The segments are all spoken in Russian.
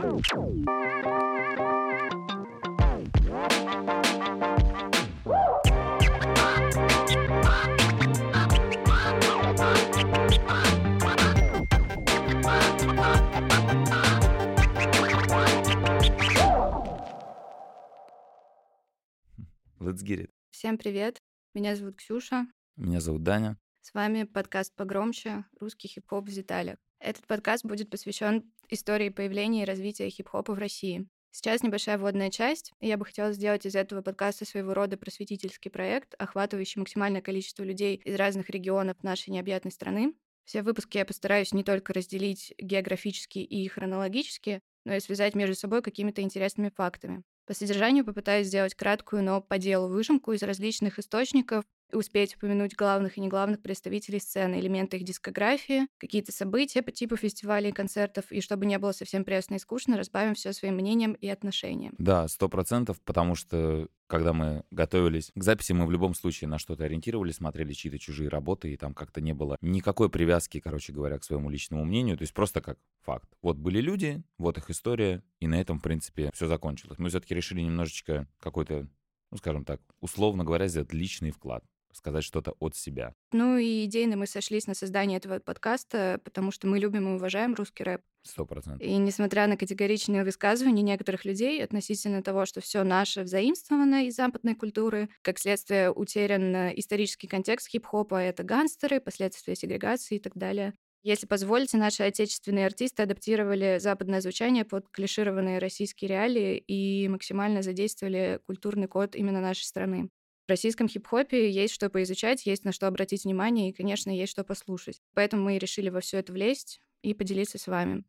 Let's get it. Всем привет. Меня зовут Ксюша. Меня зовут Даня. С вами подкаст «Погромче. Русский хип-хоп в деталях». Этот подкаст будет посвящен истории появления и развития хип-хопа в России. Сейчас небольшая вводная часть, и я бы хотела сделать из этого подкаста своего рода просветительский проект, охватывающий максимальное количество людей из разных регионов нашей необъятной страны. Все выпуски я постараюсь не только разделить географически и хронологически, но и связать между собой какими-то интересными фактами. По содержанию попытаюсь сделать краткую, но по делу выжимку из различных источников, успеть упомянуть главных и неглавных представителей сцены, элементы их дискографии, какие-то события по типу фестивалей и концертов, и чтобы не было совсем пресно и скучно, разбавим все своим мнением и отношением. Да, сто процентов, потому что когда мы готовились к записи, мы в любом случае на что-то ориентировались, смотрели чьи-то чужие работы, и там как-то не было никакой привязки, короче говоря, к своему личному мнению. То есть просто как факт. Вот были люди, вот их история, и на этом, в принципе, все закончилось. Мы все-таки решили немножечко какой-то ну, скажем так, условно говоря, сделать личный вклад сказать что-то от себя. Ну и идейно мы сошлись на создание этого подкаста, потому что мы любим и уважаем русский рэп. Сто процентов. И несмотря на категоричные высказывания некоторых людей относительно того, что все наше взаимствовано из западной культуры, как следствие утерян исторический контекст хип-хопа, это гангстеры, последствия сегрегации и так далее. Если позволите, наши отечественные артисты адаптировали западное звучание под клишированные российские реалии и максимально задействовали культурный код именно нашей страны. В российском хип-хопе есть что поизучать, есть на что обратить внимание и, конечно, есть что послушать. Поэтому мы решили во все это влезть и поделиться с вами.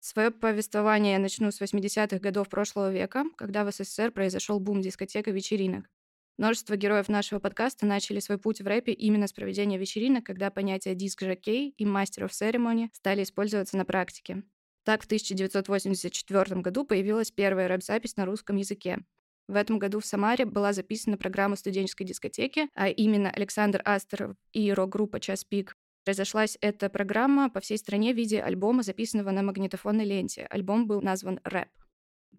Свое повествование я начну с 80-х годов прошлого века, когда в СССР произошел бум дискотек и вечеринок. Множество героев нашего подкаста начали свой путь в рэпе именно с проведения вечеринок, когда понятия диск-жокей и мастер of ceremony стали использоваться на практике. Так, в 1984 году появилась первая рэп-запись на русском языке. В этом году в Самаре была записана программа студенческой дискотеки, а именно Александр Астеров и рок-группа «Час пик». Разошлась эта программа по всей стране в виде альбома, записанного на магнитофонной ленте. Альбом был назван «Рэп».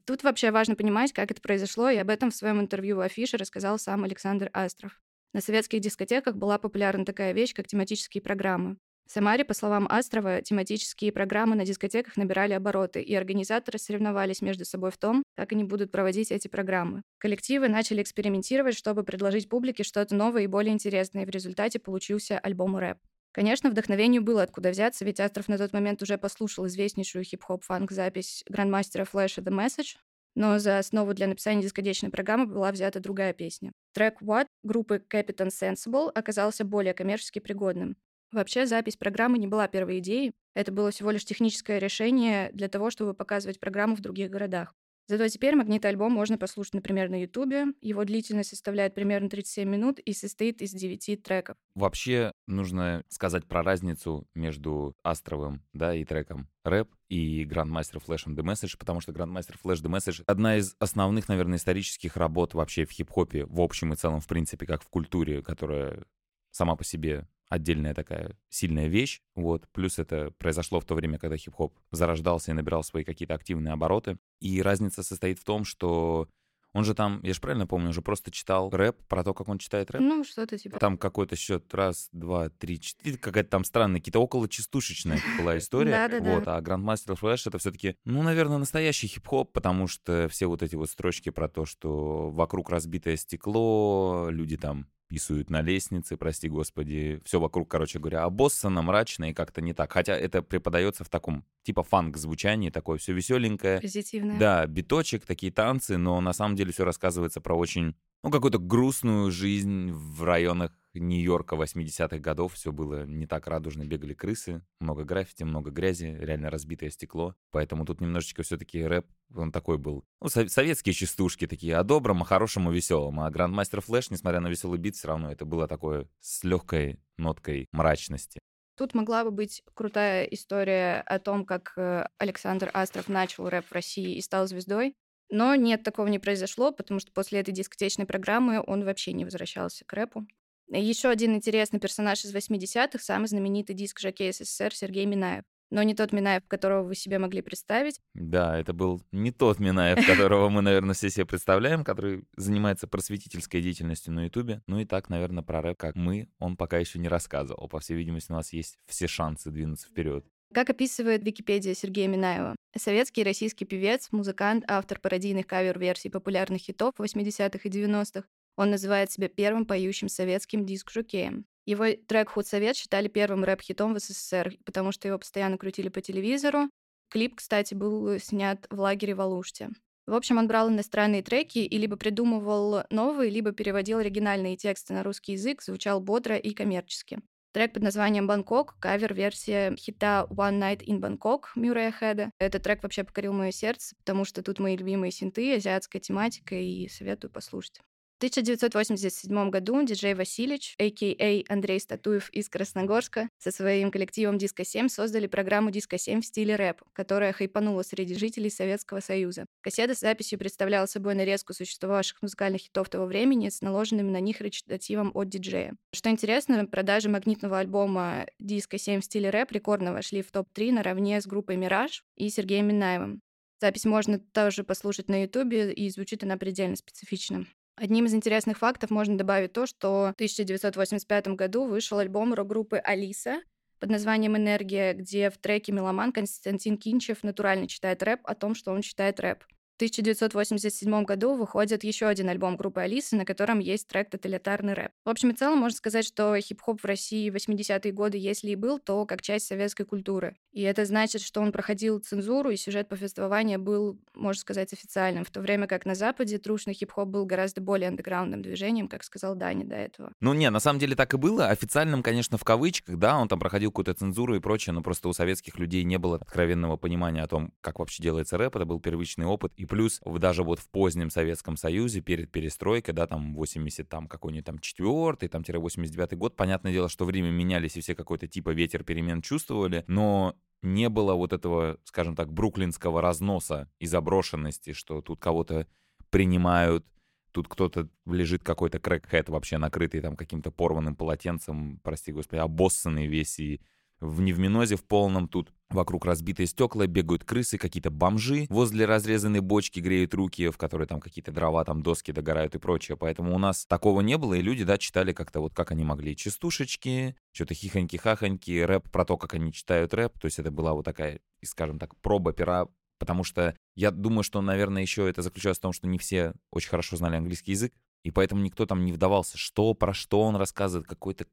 Тут вообще важно понимать, как это произошло, и об этом в своем интервью в Афише рассказал сам Александр Астров. На советских дискотеках была популярна такая вещь, как тематические программы. В Самаре, по словам Астрова, тематические программы на дискотеках набирали обороты, и организаторы соревновались между собой в том, как они будут проводить эти программы. Коллективы начали экспериментировать, чтобы предложить публике что-то новое и более интересное, и в результате получился альбом рэп. Конечно, вдохновению было откуда взяться, ведь Астров на тот момент уже послушал известнейшую хип-хоп-фанк-запись грандмастера Флэша The Message, но за основу для написания дискодечной программы была взята другая песня. Трек What группы Captain Sensible оказался более коммерчески пригодным. Вообще, запись программы не была первой идеей. Это было всего лишь техническое решение для того, чтобы показывать программу в других городах. Зато теперь магнит-альбом можно послушать, например, на Ютубе. Его длительность составляет примерно 37 минут и состоит из 9 треков. Вообще нужно сказать про разницу между Астровым да, и треком рэп и Grandmaster Flash and The Message, потому что Grandmaster Flash The Message — одна из основных, наверное, исторических работ вообще в хип-хопе, в общем и целом, в принципе, как в культуре, которая сама по себе отдельная такая сильная вещь, вот, плюс это произошло в то время, когда хип-хоп зарождался и набирал свои какие-то активные обороты, и разница состоит в том, что он же там, я же правильно помню, уже просто читал рэп про то, как он читает рэп. Ну, что-то типа. Там какой-то счет раз, два, три, четыре, какая-то там странная, какие-то около частушечная была история. Да-да-да. Вот, а Grandmaster Flash это все-таки, ну, наверное, настоящий хип-хоп, потому что все вот эти вот строчки про то, что вокруг разбитое стекло, люди там писают на лестнице, прости господи, все вокруг, короче говоря, обоссано, мрачно и как-то не так. Хотя это преподается в таком типа фанк-звучании, такое все веселенькое. Позитивное. Да, биточек, такие танцы, но на самом деле все рассказывается про очень, ну, какую-то грустную жизнь в районах Нью-Йорка 80-х годов все было не так радужно, бегали крысы, много граффити, много грязи, реально разбитое стекло. Поэтому тут немножечко все-таки рэп, он такой был. Ну, советские частушки такие, о добром, о хорошем, о веселом. А Grandmaster Flash, несмотря на веселый бит, все равно это было такое с легкой ноткой мрачности. Тут могла бы быть крутая история о том, как э, Александр Астров начал рэп в России и стал звездой. Но нет, такого не произошло, потому что после этой дискотечной программы он вообще не возвращался к рэпу. Еще один интересный персонаж из 80-х, самый знаменитый диск Жаке СССР Сергей Минаев. Но не тот Минаев, которого вы себе могли представить. Да, это был не тот Минаев, которого мы, наверное, все себе представляем, который занимается просветительской деятельностью на Ютубе. Ну и так, наверное, про рэп, как мы, он пока еще не рассказывал. По всей видимости, у нас есть все шансы двинуться вперед. Как описывает Википедия Сергея Минаева, советский и российский певец, музыкант, автор пародийных кавер-версий популярных хитов 80-х и 90-х, он называет себя первым поющим советским диск-жокеем. Его трек «Худсовет» считали первым рэп-хитом в СССР, потому что его постоянно крутили по телевизору. Клип, кстати, был снят в лагере в Алуште. В общем, он брал иностранные треки и либо придумывал новые, либо переводил оригинальные тексты на русский язык, звучал бодро и коммерчески. Трек под названием «Бангкок» — кавер-версия хита «One Night in Bangkok» Мюррея Хеда. Этот трек вообще покорил мое сердце, потому что тут мои любимые синты, азиатская тематика, и советую послушать. В 1987 году диджей Васильевич, а.к.а. Андрей Статуев из Красногорска, со своим коллективом «Диско-7» создали программу «Диско-7» в стиле рэп, которая хайпанула среди жителей Советского Союза. Кассета с записью представляла собой нарезку существовавших музыкальных хитов того времени с наложенным на них речитативом от диджея. Что интересно, продажи магнитного альбома «Диско-7» в стиле рэп рекордно вошли в топ-3 наравне с группой «Мираж» и Сергеем Минаевым. Запись можно тоже послушать на Ютубе, и звучит она предельно специфично. Одним из интересных фактов можно добавить то, что в 1985 году вышел альбом рок-группы «Алиса», под названием «Энергия», где в треке «Меломан» Константин Кинчев натурально читает рэп о том, что он читает рэп. 1987 году выходит еще один альбом группы Алисы, на котором есть трек «Тоталитарный рэп». В общем и целом, можно сказать, что хип-хоп в России в 80-е годы, если и был, то как часть советской культуры. И это значит, что он проходил цензуру, и сюжет повествования был, можно сказать, официальным, в то время как на Западе трушный хип-хоп был гораздо более андеграундным движением, как сказал Дани до этого. Ну не, на самом деле так и было. Официальным, конечно, в кавычках, да, он там проходил какую-то цензуру и прочее, но просто у советских людей не было откровенного понимания о том, как вообще делается рэп, это был первичный опыт, и плюс даже вот в позднем Советском Союзе перед перестройкой, да, там 80 там какой-нибудь там четвертый, там 89 год, понятное дело, что время менялись и все какой-то типа ветер перемен чувствовали, но не было вот этого, скажем так, бруклинского разноса и заброшенности, что тут кого-то принимают, тут кто-то лежит какой-то крэкхэт вообще накрытый там каким-то порванным полотенцем, прости господи, обоссанный весь и в невминозе в полном тут Вокруг разбитые стекла, бегают крысы, какие-то бомжи. Возле разрезанной бочки греют руки, в которой там какие-то дрова, там доски догорают и прочее. Поэтому у нас такого не было, и люди, да, читали как-то вот как они могли. Частушечки, что-то хихоньки-хахоньки, рэп про то, как они читают рэп. То есть это была вот такая, скажем так, проба пера Потому что я думаю, что, наверное, еще это заключалось в том, что не все очень хорошо знали английский язык, и поэтому никто там не вдавался, что, про что он рассказывает, какой-то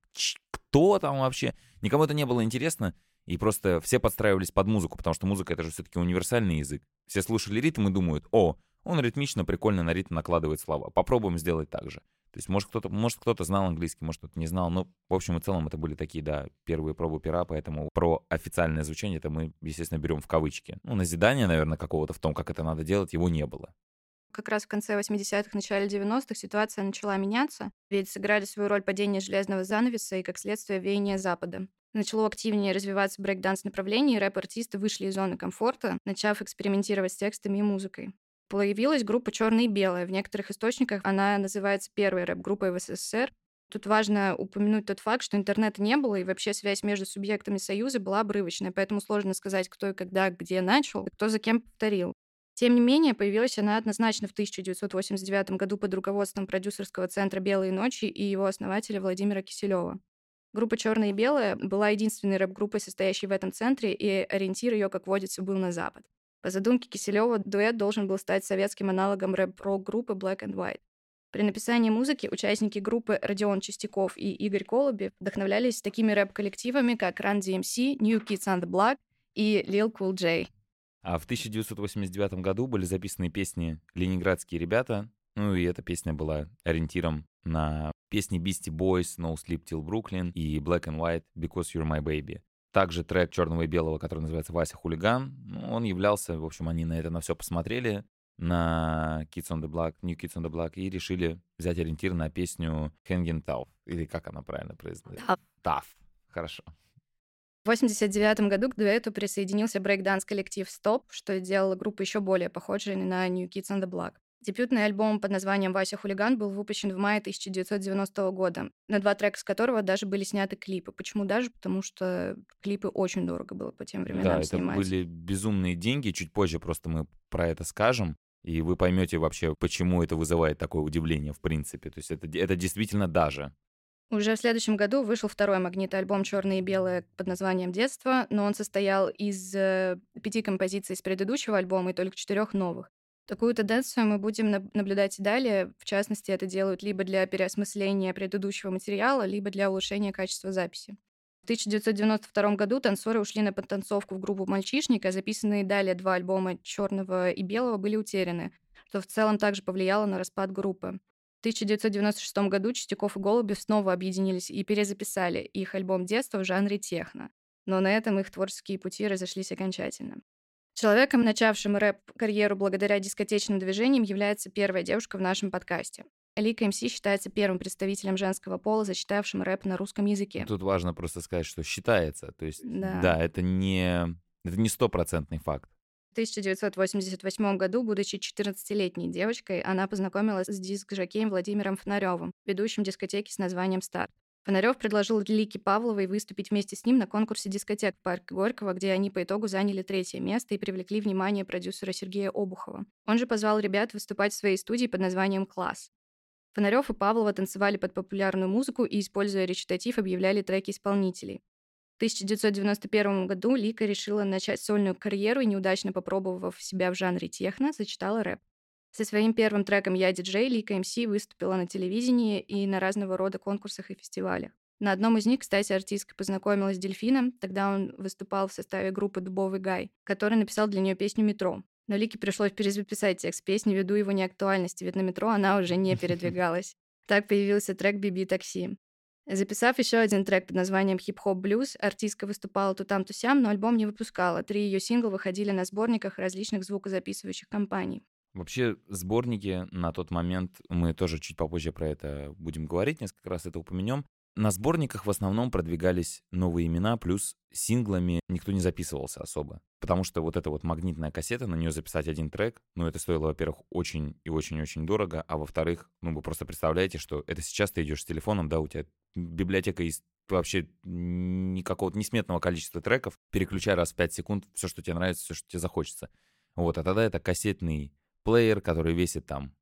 кто там вообще. Никому это не было интересно. И просто все подстраивались под музыку, потому что музыка — это же все-таки универсальный язык. Все слушали ритм и думают, о, он ритмично, прикольно на ритм накладывает слова. Попробуем сделать так же. То есть, может, кто-то может, кто знал английский, может, кто-то не знал. Но, в общем и целом, это были такие, да, первые пробы пера, поэтому про официальное звучание это мы, естественно, берем в кавычки. Ну, назидание, наверное, какого-то в том, как это надо делать, его не было как раз в конце 80-х, начале 90-х ситуация начала меняться, ведь сыграли свою роль падение железного занавеса и, как следствие, веяние Запада начало активнее развиваться брейк-данс направление, и рэп-артисты вышли из зоны комфорта, начав экспериментировать с текстами и музыкой. Появилась группа «Черное и белое». В некоторых источниках она называется первой рэп-группой в СССР. Тут важно упомянуть тот факт, что интернета не было, и вообще связь между субъектами Союза была обрывочная, поэтому сложно сказать, кто и когда, где начал, и кто за кем повторил. Тем не менее, появилась она однозначно в 1989 году под руководством продюсерского центра «Белые ночи» и его основателя Владимира Киселева. Группа «Черное и белое» была единственной рэп-группой, состоящей в этом центре, и ориентир ее, как водится, был на запад. По задумке Киселева, дуэт должен был стать советским аналогом рэп-рок-группы Black and White. При написании музыки участники группы Родион Чистяков и Игорь Колобев вдохновлялись такими рэп-коллективами, как Run DMC, New Kids on the Block и Lil Cool J. А в 1989 году были записаны песни «Ленинградские ребята», ну и эта песня была ориентиром на песни Beastie Boys No Sleep Till Brooklyn и Black and White Because You're My Baby. Также трек черного и белого, который называется Вася Хулиган, ну, он являлся, в общем, они на это на все посмотрели, на Kids on the Block, New Kids on the Block, и решили взять ориентир на песню Hanging Tough, или как она правильно произносится? Tough. Tough. Хорошо. В 1989 году к дуэту присоединился брейкданс-коллектив Stop, что сделало группу еще более похожей на New Kids on the Block. Дебютный альбом под названием «Вася хулиган» был выпущен в мае 1990 года, на два трека с которого даже были сняты клипы. Почему даже? Потому что клипы очень дорого было по тем временам Да, это снимать. были безумные деньги. Чуть позже просто мы про это скажем. И вы поймете вообще, почему это вызывает такое удивление, в принципе. То есть это, это действительно даже. Уже в следующем году вышел второй магнит-альбом «Черное и белое» под названием «Детство», но он состоял из э, пяти композиций с предыдущего альбома и только четырех новых. Такую тенденцию мы будем наблюдать и далее. В частности, это делают либо для переосмысления предыдущего материала, либо для улучшения качества записи. В 1992 году танцоры ушли на подтанцовку в группу «Мальчишник», а записанные далее два альбома «Черного» и «Белого» были утеряны, что в целом также повлияло на распад группы. В 1996 году Чистяков и Голубев снова объединились и перезаписали их альбом детства в жанре техно. Но на этом их творческие пути разошлись окончательно. Человеком, начавшим рэп-карьеру благодаря дискотечным движениям, является первая девушка в нашем подкасте. Лика МС считается первым представителем женского пола, зачитавшим рэп на русском языке. Тут важно просто сказать, что считается. То есть, Да. да, это не это не стопроцентный факт. В 1988 году, будучи 14-летней девочкой, она познакомилась с диск-жокеем Владимиром Фонаревым, ведущим дискотеки с названием «Старт». Фонарев предложил Лике Павловой выступить вместе с ним на конкурсе дискотек в парке Горького, где они по итогу заняли третье место и привлекли внимание продюсера Сергея Обухова. Он же позвал ребят выступать в своей студии под названием «Класс». Фонарев и Павлова танцевали под популярную музыку и, используя речитатив, объявляли треки исполнителей. В 1991 году Лика решила начать сольную карьеру и, неудачно попробовав себя в жанре техно, зачитала рэп. Со своим первым треком «Я диджей» Лика МС выступила на телевидении и на разного рода конкурсах и фестивалях. На одном из них, кстати, артистка познакомилась с Дельфином, тогда он выступал в составе группы «Дубовый Гай», который написал для нее песню «Метро». Но Лике пришлось перезаписать текст песни ввиду его неактуальности, ведь на метро она уже не передвигалась. Так появился трек «Биби такси». Записав еще один трек под названием «Хип-хоп блюз», артистка выступала то там, то сям, но альбом не выпускала. Три ее сингла выходили на сборниках различных звукозаписывающих компаний. Вообще, сборники на тот момент, мы тоже чуть попозже про это будем говорить, несколько раз это упомянем. На сборниках в основном продвигались новые имена, плюс синглами никто не записывался особо. Потому что вот эта вот магнитная кассета, на нее записать один трек, ну, это стоило, во-первых, очень и очень-очень дорого, а во-вторых, ну, вы просто представляете, что это сейчас ты идешь с телефоном, да, у тебя библиотека из вообще никакого несметного количества треков, переключай раз в 5 секунд все, что тебе нравится, все, что тебе захочется. Вот, а тогда это кассетный плеер, который весит там,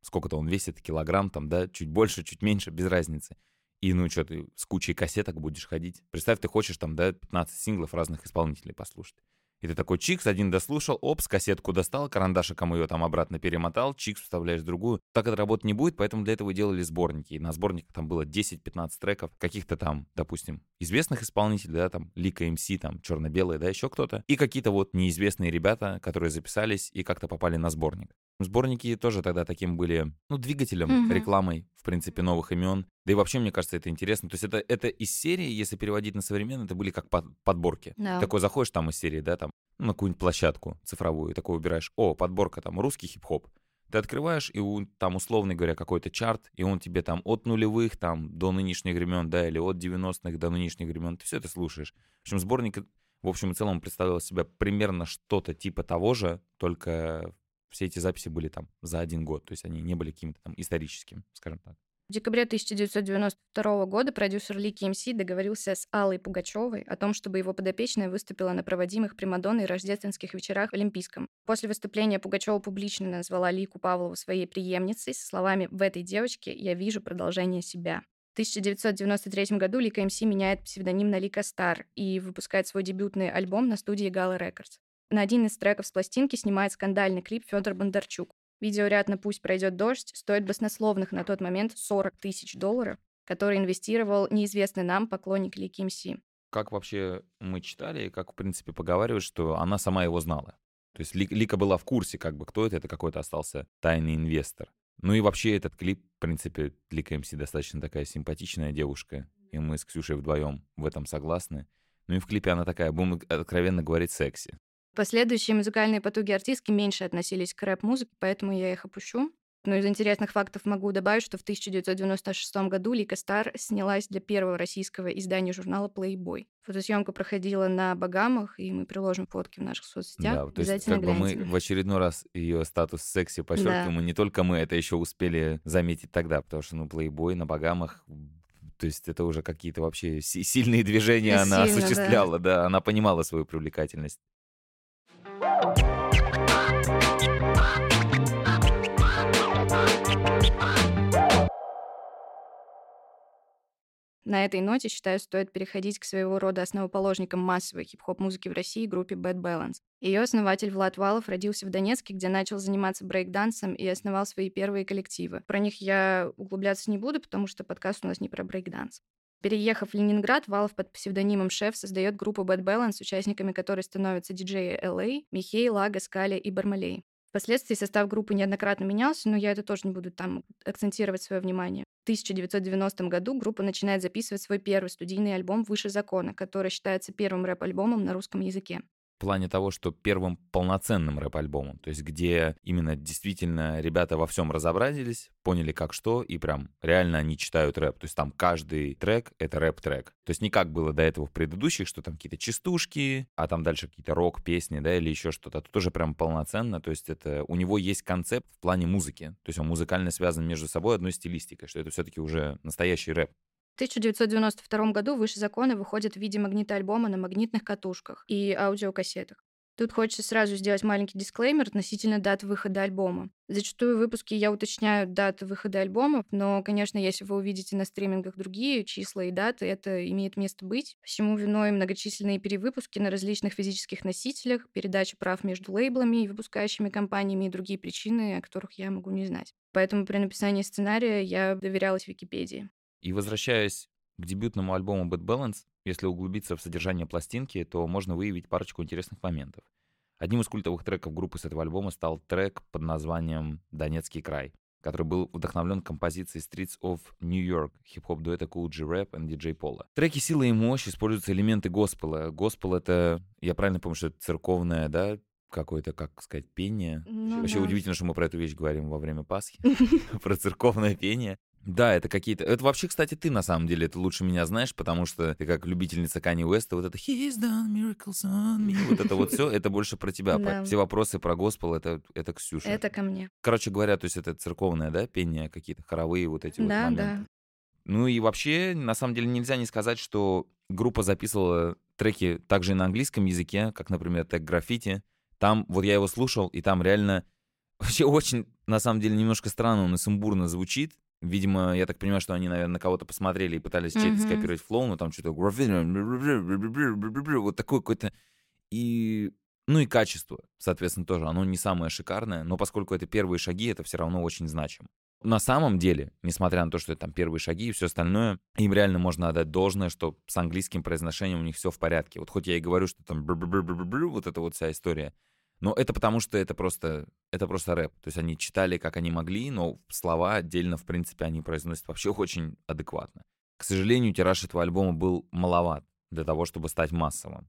сколько-то он весит, килограмм там, да, чуть больше, чуть меньше, без разницы. И ну что, ты с кучей кассеток будешь ходить. Представь, ты хочешь там, да, 15 синглов разных исполнителей послушать. И ты такой чикс, один дослушал, опс, кассетку достал, карандашиком ее там обратно перемотал, чикс вставляешь другую. Так это работать не будет, поэтому для этого делали сборники. И на сборниках там было 10-15 треков, каких-то там, допустим, известных исполнителей, да, там, Лика МС, там, черно-белые, да, еще кто-то. И какие-то вот неизвестные ребята, которые записались и как-то попали на сборник. Сборники тоже тогда таким были, ну, двигателем, Мгм. рекламой, в принципе, новых имен. Да и вообще, мне кажется, это интересно. То есть это, это из серии, если переводить на современный, это были как под- подборки. Да. Такой заходишь там из серии, да, там, ну, на какую-нибудь площадку цифровую, такой выбираешь, о, подборка там русский хип-хоп. Ты открываешь, и у- там, условно говоря, какой-то чарт, и он тебе там от нулевых там до нынешних времен, да, или от 90-х до нынешних времен, ты все это слушаешь. В общем, сборник, в общем и целом, представлял себя примерно что-то типа того же, только все эти записи были там за один год, то есть они не были какими-то там историческими, скажем так. В декабре 1992 года продюсер Лики МС договорился с Аллой Пугачевой о том, чтобы его подопечная выступила на проводимых примадонной рождественских вечерах в Олимпийском. После выступления Пугачева публично назвала Лику Павлову своей преемницей со словами «В этой девочке я вижу продолжение себя». В 1993 году Лика МС меняет псевдоним на Лика Стар и выпускает свой дебютный альбом на студии Gala Records. На один из треков с пластинки снимает скандальный клип Федор Бондарчук. Видеоряд на «Пусть пройдет дождь» стоит баснословных на тот момент 40 тысяч долларов, который инвестировал неизвестный нам поклонник Лики МС. Как вообще мы читали, и как, в принципе, поговаривают, что она сама его знала. То есть Ли- Лика была в курсе, как бы, кто это, это какой-то остался тайный инвестор. Ну и вообще этот клип, в принципе, Лика МС достаточно такая симпатичная девушка, и мы с Ксюшей вдвоем в этом согласны. Ну и в клипе она такая, будем откровенно говорить, секси. Последующие музыкальные потуги артистки меньше относились к рэп-музыке, поэтому я их опущу. Но из интересных фактов могу добавить, что в 1996 году Лика Стар снялась для первого российского издания журнала Playboy. Фотосъемка проходила на Багамах, и мы приложим фотки в наших соцсетях. Да, то есть как бы мы в очередной раз ее статус секси подчеркиваем, да. и не только мы это еще успели заметить тогда, потому что, ну, Playboy на Багамах то есть это уже какие-то вообще сильные движения Сильно, она осуществляла, да. да, она понимала свою привлекательность. На этой ноте, считаю, стоит переходить к своего рода основоположникам массовой хип-хоп-музыки в России группе Bad Balance. Ее основатель Влад Валов родился в Донецке, где начал заниматься брейкдансом и основал свои первые коллективы. Про них я углубляться не буду, потому что подкаст у нас не про брейкданс. Переехав в Ленинград, Валов под псевдонимом «Шеф» создает группу Bad Balance, участниками которой становятся диджеи LA, Михей, Лага, Скали и Бармалей. Впоследствии состав группы неоднократно менялся, но я это тоже не буду там акцентировать свое внимание. В 1990 году группа начинает записывать свой первый студийный альбом «Выше закона», который считается первым рэп-альбомом на русском языке плане того, что первым полноценным рэп-альбомом, то есть где именно действительно ребята во всем разобразились, поняли как что, и прям реально они читают рэп. То есть там каждый трек — это рэп-трек. То есть не как было до этого в предыдущих, что там какие-то частушки, а там дальше какие-то рок-песни, да, или еще что-то. Тут тоже прям полноценно, то есть это у него есть концепт в плане музыки. То есть он музыкально связан между собой одной стилистикой, что это все-таки уже настоящий рэп. В 1992 году «Выше закона» выходит в виде магнитоальбома на магнитных катушках и аудиокассетах. Тут хочется сразу сделать маленький дисклеймер относительно дат выхода альбома. Зачастую в выпуске я уточняю даты выхода альбомов, но, конечно, если вы увидите на стримингах другие числа и даты, это имеет место быть. Всему виной многочисленные перевыпуски на различных физических носителях, передача прав между лейблами и выпускающими компаниями и другие причины, о которых я могу не знать. Поэтому при написании сценария я доверялась Википедии. И возвращаясь к дебютному альбому Bad Balance, если углубиться в содержание пластинки, то можно выявить парочку интересных моментов. Одним из культовых треков группы с этого альбома стал трек под названием «Донецкий край», который был вдохновлен композицией Streets of New York хип-хоп дуэта Cool G Rap и DJ Пола. В треке «Сила и мощь» используются элементы госпела. Госпел — это, я правильно помню, что это церковное, да, какое-то, как сказать, пение. Ну, Вообще да. удивительно, что мы про эту вещь говорим во время Пасхи, про церковное пение. Да, это какие-то... Это вообще, кстати, ты на самом деле это лучше меня знаешь, потому что ты как любительница Кани Уэста, вот это «He's done miracles on me», вот это вот все, это больше про тебя. Да. Все вопросы про госпел, это, это Ксюша. Это ко мне. Короче говоря, то есть это церковное, да, пение, какие-то хоровые вот эти да, вот моменты. Да, Ну и вообще, на самом деле, нельзя не сказать, что группа записывала треки также и на английском языке, как, например, тег «Граффити». Там, вот я его слушал, и там реально вообще очень, на самом деле, немножко странно он и сумбурно звучит, Видимо, я так понимаю, что они, наверное, на кого-то посмотрели и пытались mm-hmm. чей-то скопировать флоу, но там что-то вот такой какой-то... И ну и качество, соответственно, тоже. Оно не самое шикарное, но поскольку это первые шаги, это все равно очень значимо. На самом деле, несмотря на то, что это там первые шаги и все остальное, им реально можно отдать должное, что с английским произношением у них все в порядке. Вот хоть я и говорю, что там вот эта вот вся история, но это потому, что это просто, это просто рэп. То есть они читали, как они могли, но слова отдельно, в принципе, они произносят вообще очень адекватно. К сожалению, тираж этого альбома был маловат для того, чтобы стать массовым.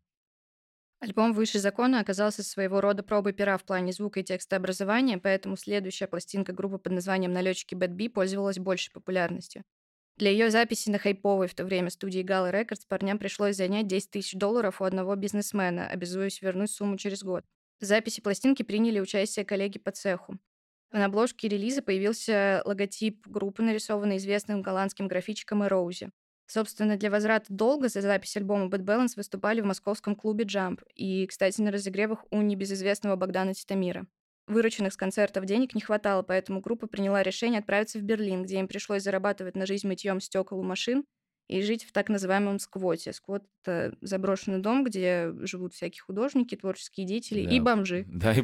Альбом «Выше закона» оказался своего рода пробой пера в плане звука и текстообразования, поэтому следующая пластинка группы под названием «Налетчики Bad B» пользовалась большей популярностью. Для ее записи на хайповой в то время студии Gala Records парням пришлось занять 10 тысяч долларов у одного бизнесмена, обязуясь вернуть сумму через год. В записи пластинки приняли участие коллеги по цеху. На обложке релиза появился логотип группы, нарисованный известным голландским графичиком Эроузи. Собственно, для возврата долга за запись альбома Bad Balance выступали в московском клубе Jump и, кстати, на разогревах у небезызвестного Богдана Титамира. Вырученных с концертов денег не хватало, поэтому группа приняла решение отправиться в Берлин, где им пришлось зарабатывать на жизнь мытьем стекол у машин и жить в так называемом сквоте. Сквот — это заброшенный дом, где живут всякие художники, творческие деятели да. и бомжи. Да, и...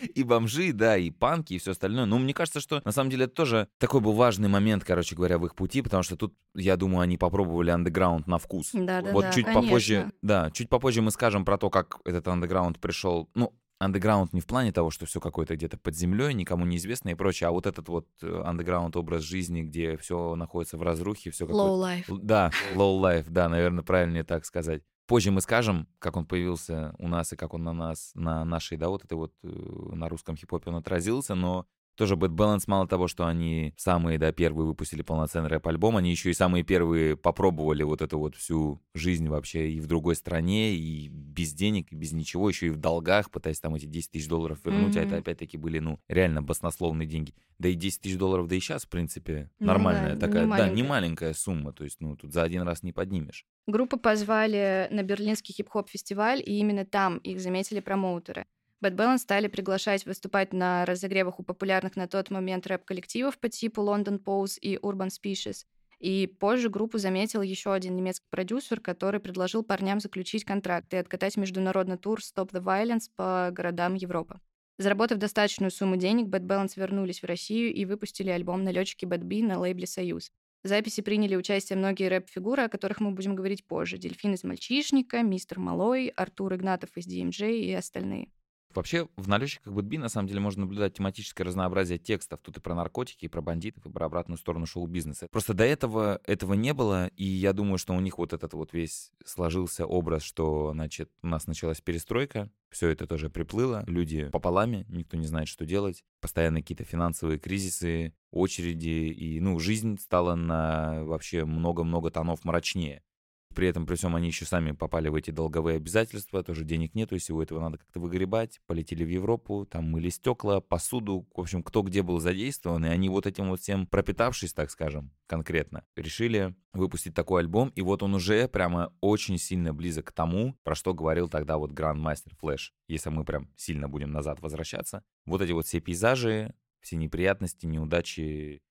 и бомжи, да, и панки, и все остальное. Но мне кажется, что на самом деле это тоже такой был важный момент, короче говоря, в их пути, потому что тут, я думаю, они попробовали андеграунд на вкус. Да, да, вот да, чуть конечно. попозже, да, чуть попозже мы скажем про то, как этот андеграунд пришел. Ну, андеграунд не в плане того, что все какое-то где-то под землей, никому неизвестно и прочее, а вот этот вот э, андеграунд образ жизни, где все находится в разрухе, все какое-то... Low life. Да, low life, да, наверное, правильнее так сказать. Позже мы скажем, как он появился у нас и как он на нас, на нашей, да, вот это вот э, на русском хип-хопе он отразился, но тоже Bad Balance, мало того, что они самые, да, первые выпустили полноценный рэп-альбом, они еще и самые первые попробовали вот эту вот всю жизнь вообще и в другой стране, и без денег, и без ничего, еще и в долгах, пытаясь там эти 10 тысяч долларов вернуть, mm-hmm. а это опять-таки были, ну, реально баснословные деньги. Да и 10 тысяч долларов, да и сейчас, в принципе, нормальная ну, да, такая, не да, не маленькая сумма, то есть, ну, тут за один раз не поднимешь. Группу позвали на Берлинский хип-хоп фестиваль, и именно там их заметили промоутеры. Bad Balance стали приглашать выступать на разогревах у популярных на тот момент рэп-коллективов по типу London Pose и Urban Species. И позже группу заметил еще один немецкий продюсер, который предложил парням заключить контракт и откатать международный тур Stop the Violence по городам Европы. Заработав достаточную сумму денег, Bad Balance вернулись в Россию и выпустили альбом «Налетчики Bad B» на лейбле «Союз». В записи приняли участие многие рэп-фигуры, о которых мы будем говорить позже. Дельфин из «Мальчишника», Мистер Малой, Артур Игнатов из DMJ и остальные. Вообще в налетчиках Бэтби на самом деле можно наблюдать тематическое разнообразие текстов. Тут и про наркотики, и про бандитов, и про обратную сторону шоу-бизнеса. Просто до этого этого не было, и я думаю, что у них вот этот вот весь сложился образ, что, значит, у нас началась перестройка, все это тоже приплыло, люди пополами, никто не знает, что делать, постоянно какие-то финансовые кризисы, очереди, и, ну, жизнь стала на вообще много-много тонов мрачнее. При этом, при всем, они еще сами попали в эти долговые обязательства, тоже денег нету, и всего этого надо как-то выгребать. Полетели в Европу, там мыли стекла, посуду, в общем, кто где был задействован, и они вот этим вот всем пропитавшись, так скажем, конкретно, решили выпустить такой альбом, и вот он уже прямо очень сильно близок к тому, про что говорил тогда вот Грандмастер Флэш. Если мы прям сильно будем назад возвращаться, вот эти вот все пейзажи, все неприятности, неудачи,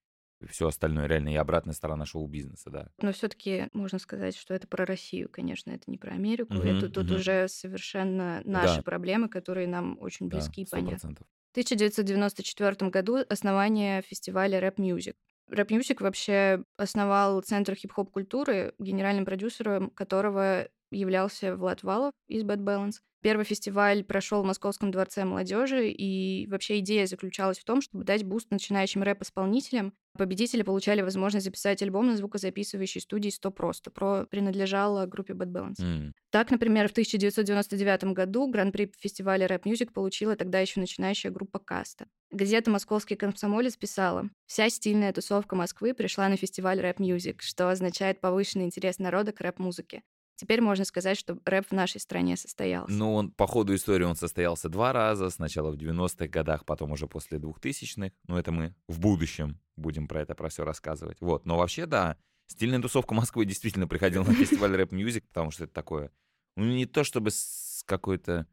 все остальное реально и обратная сторона шоу-бизнеса, да. Но все-таки можно сказать, что это про Россию, конечно, это не про Америку. Угу, это тут угу. уже совершенно наши да. проблемы, которые нам очень близки да, 100%. и понятны. В 1994 году основание фестиваля Rap Music. Rap Music вообще основал Центр хип-хоп культуры, генеральным продюсером которого являлся Влад Валов из Bad Balance. Первый фестиваль прошел в Московском дворце молодежи, и вообще идея заключалась в том, чтобы дать boost начинающим рэп-исполнителям. Победители получали возможность записать альбом на звукозаписывающей студии «100PRO». 100PRO принадлежала группе Bad Balance. Mm. Так, например, в 1999 году гран-при фестиваля Rap Music получила тогда еще начинающая группа «Каста». Газета «Московский комсомолец» писала, «Вся стильная тусовка Москвы пришла на фестиваль Rap Music, что означает повышенный интерес народа к рэп-музыке. Теперь можно сказать, что рэп в нашей стране состоялся. Ну, он, по ходу истории он состоялся два раза. Сначала в 90-х годах, потом уже после 2000-х. Ну, это мы в будущем будем про это, про все рассказывать. Вот. Но вообще, да, стильная тусовка Москвы действительно приходила на фестиваль Rap Music, потому что это такое... Ну, не то чтобы с какой-то...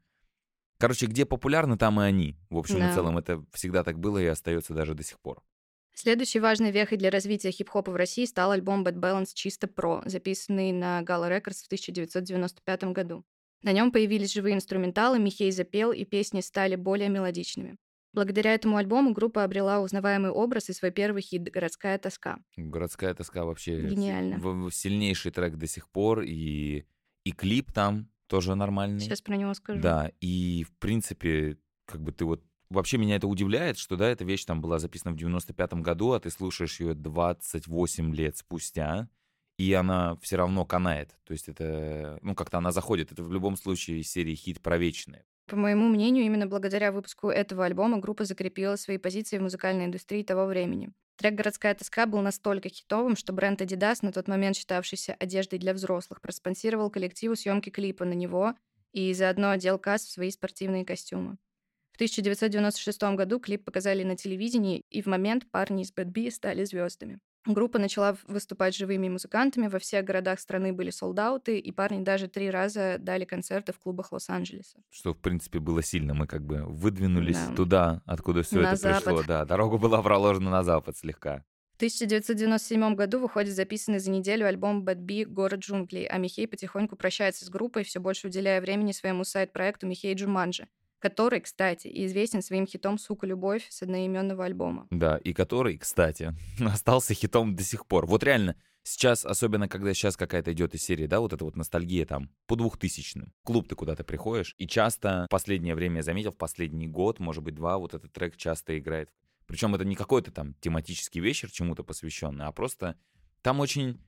Короче, где популярны, там и они. В общем да. и целом, это всегда так было и остается даже до сих пор. Следующей важной вехой для развития хип-хопа в России стал альбом Bad Balance «Чисто про», записанный на Gala Records в 1995 году. На нем появились живые инструменталы, Михей запел, и песни стали более мелодичными. Благодаря этому альбому группа обрела узнаваемый образ и свой первый хит «Городская тоска». «Городская тоска» вообще Гениально. В, сильнейший трек до сих пор, и, и клип там тоже нормальный. Сейчас про него скажу. Да, и в принципе, как бы ты вот Вообще меня это удивляет, что, да, эта вещь там была записана в 95-м году, а ты слушаешь ее 28 лет спустя, и она все равно канает. То есть это, ну, как-то она заходит. Это в любом случае из серии хит про вечное. По моему мнению, именно благодаря выпуску этого альбома группа закрепила свои позиции в музыкальной индустрии того времени. Трек «Городская тоска» был настолько хитовым, что бренд Adidas, на тот момент считавшийся одеждой для взрослых, проспонсировал коллективу съемки клипа на него и заодно одел касс в свои спортивные костюмы. В 1996 году клип показали на телевидении, и в момент парни из Bad B стали звездами. Группа начала выступать живыми музыкантами, во всех городах страны были солдаты, и парни даже три раза дали концерты в клубах Лос-Анджелеса. Что, в принципе, было сильно. Мы как бы выдвинулись да. туда, откуда все это запад. пришло. Да, дорога была проложена на запад слегка. В 1997 году выходит записанный за неделю альбом Bad B «Город джунглей», а Михей потихоньку прощается с группой, все больше уделяя времени своему сайт-проекту Михей Джуманджи который, кстати, известен своим хитом «Сука, любовь» с одноименного альбома. Да, и который, кстати, остался хитом до сих пор. Вот реально, сейчас, особенно когда сейчас какая-то идет из серии, да, вот эта вот ностальгия там по двухтысячным. Клуб ты куда-то приходишь, и часто в последнее время я заметил, в последний год, может быть, два, вот этот трек часто играет. Причем это не какой-то там тематический вечер чему-то посвященный, а просто там очень...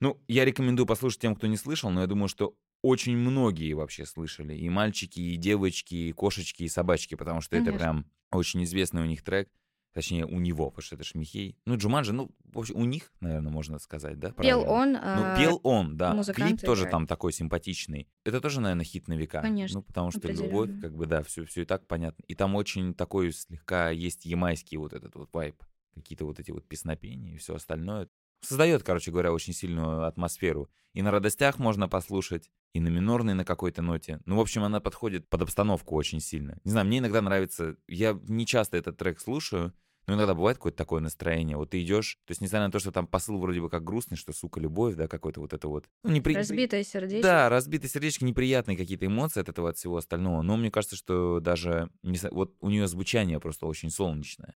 Ну, я рекомендую послушать тем, кто не слышал, но я думаю, что очень многие вообще слышали. И мальчики, и девочки, и кошечки, и собачки, потому что это Конечно. прям очень известный у них трек. Точнее, у него, потому что это ж Михей. Ну, Джуманджи, ну, в общем, у них, наверное, можно сказать, да? Пел он, Ну, а, пел он, да. Клип тоже там такой симпатичный. Это тоже, наверное, хит на века. Конечно, Ну, потому что любовь, как бы, да, все, все и так понятно. И там очень такой слегка есть ямайский вот этот вот вайб. Какие-то вот эти вот песнопения и все остальное. Создает, короче говоря, очень сильную атмосферу. И на радостях можно послушать, и на минорной на какой-то ноте. Ну, в общем, она подходит под обстановку очень сильно. Не знаю, мне иногда нравится... Я не часто этот трек слушаю, но иногда бывает какое-то такое настроение. Вот ты идешь, то есть, несмотря на то, что там посыл вроде бы как грустный, что, сука, любовь, да, какой-то вот это вот... Ну, непри... Разбитое сердечко. Да, разбитое сердечко, неприятные какие-то эмоции от этого, от всего остального. Но мне кажется, что даже... Вот у нее звучание просто очень солнечное.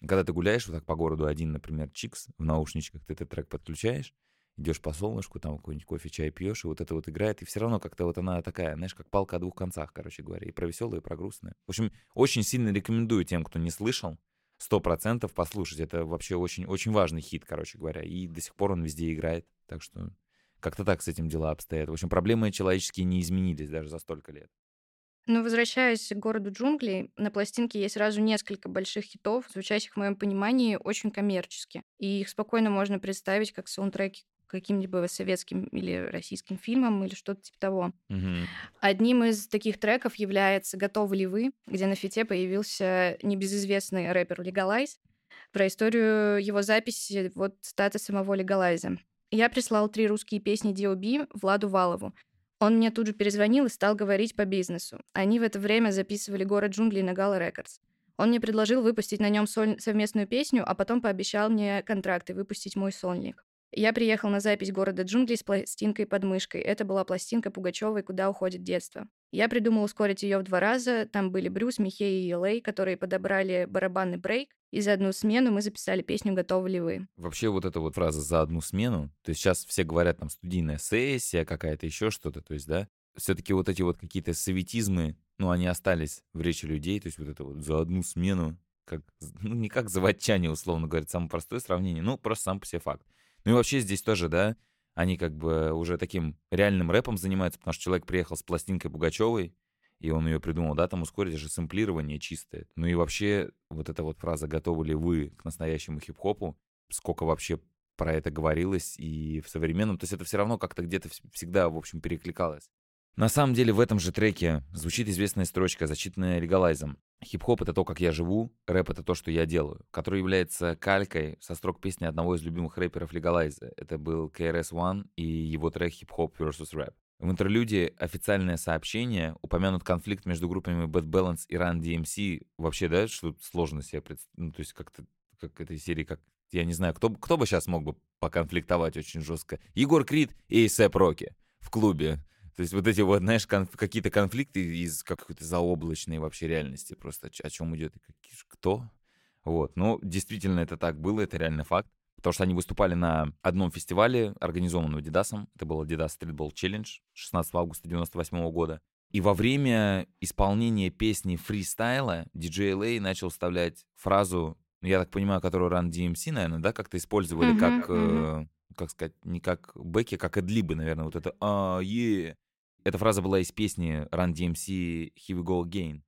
Когда ты гуляешь вот так по городу один, например, чикс, в наушничках, ты этот трек подключаешь, идешь по солнышку, там какой-нибудь кофе, чай пьешь, и вот это вот играет, и все равно как-то вот она такая, знаешь, как палка о двух концах, короче говоря, и про веселое, и про грустное. В общем, очень сильно рекомендую тем, кто не слышал, сто процентов послушать. Это вообще очень, очень важный хит, короче говоря, и до сих пор он везде играет, так что как-то так с этим дела обстоят. В общем, проблемы человеческие не изменились даже за столько лет. Ну, возвращаясь к городу джунглей, на пластинке есть сразу несколько больших хитов, звучащих в моем понимании очень коммерчески. И их спокойно можно представить как саундтреки к каким-либо советским или российским фильмам или что-то типа того. Мгм. Одним из таких треков является «Готовы ли вы?», где на фите появился небезызвестный рэпер Легалайз. Про историю его записи вот цитата самого Легалайза. «Я прислал три русские песни D.O.B. Владу Валову. Он мне тут же перезвонил и стал говорить по бизнесу. Они в это время записывали «Город джунглей» на Гала Рекордс. Он мне предложил выпустить на нем совместную песню, а потом пообещал мне контракт и выпустить мой сольник. Я приехал на запись «Города джунглей» с пластинкой под мышкой. Это была пластинка Пугачевой «Куда уходит детство». Я придумал ускорить ее в два раза. Там были Брюс, Михей и Елей, которые подобрали барабанный брейк. И за одну смену мы записали песню «Готовы ли вы?». Вообще вот эта вот фраза «за одну смену», то есть сейчас все говорят там студийная сессия какая-то, еще что-то, то есть, да, все-таки вот эти вот какие-то советизмы, ну, они остались в речи людей, то есть вот это вот «за одну смену», как, ну, не как заводчане, условно говоря, самое простое сравнение, ну, просто сам по себе факт. Ну и вообще здесь тоже, да, они как бы уже таким реальным рэпом занимаются, потому что человек приехал с пластинкой Пугачевой, и он ее придумал, да, там ускорить, же сэмплирование чистое. Ну и вообще вот эта вот фраза «готовы ли вы к настоящему хип-хопу?» Сколько вообще про это говорилось и в современном, то есть это все равно как-то где-то всегда, в общем, перекликалось. На самом деле в этом же треке звучит известная строчка, зачитанная легалайзом. Хип-хоп — это то, как я живу, рэп — это то, что я делаю, который является калькой со строк песни одного из любимых рэперов легалайза. Это был KRS-One и его трек «Hip-Hop vs. Rap». В интерлюде официальное сообщение, упомянут конфликт между группами Bad Balance и Run DMC. Вообще, да, что сложно себе представить, ну, то есть как-то, как этой серии, как, я не знаю, кто, кто бы сейчас мог бы поконфликтовать очень жестко. Егор Крид и Сэп Роки в клубе. То есть вот эти вот, знаешь, конф- какие-то конфликты из какой-то заоблачной вообще реальности. Просто о, чем идет? Кто? Вот. Ну, действительно, это так было, это реальный факт. Потому что они выступали на одном фестивале, организованном Adidas. Это был Adidas Streetball Challenge 16 августа 98 года. И во время исполнения песни фристайла DJ LA начал вставлять фразу, ну, я так понимаю, которую Run DMC, наверное, да, как-то использовали Мгм, как, мгм. э, как сказать, не как бэки, как эдлибы, наверное, вот это а е Эта фраза была из песни Run DMC Here We Go Again.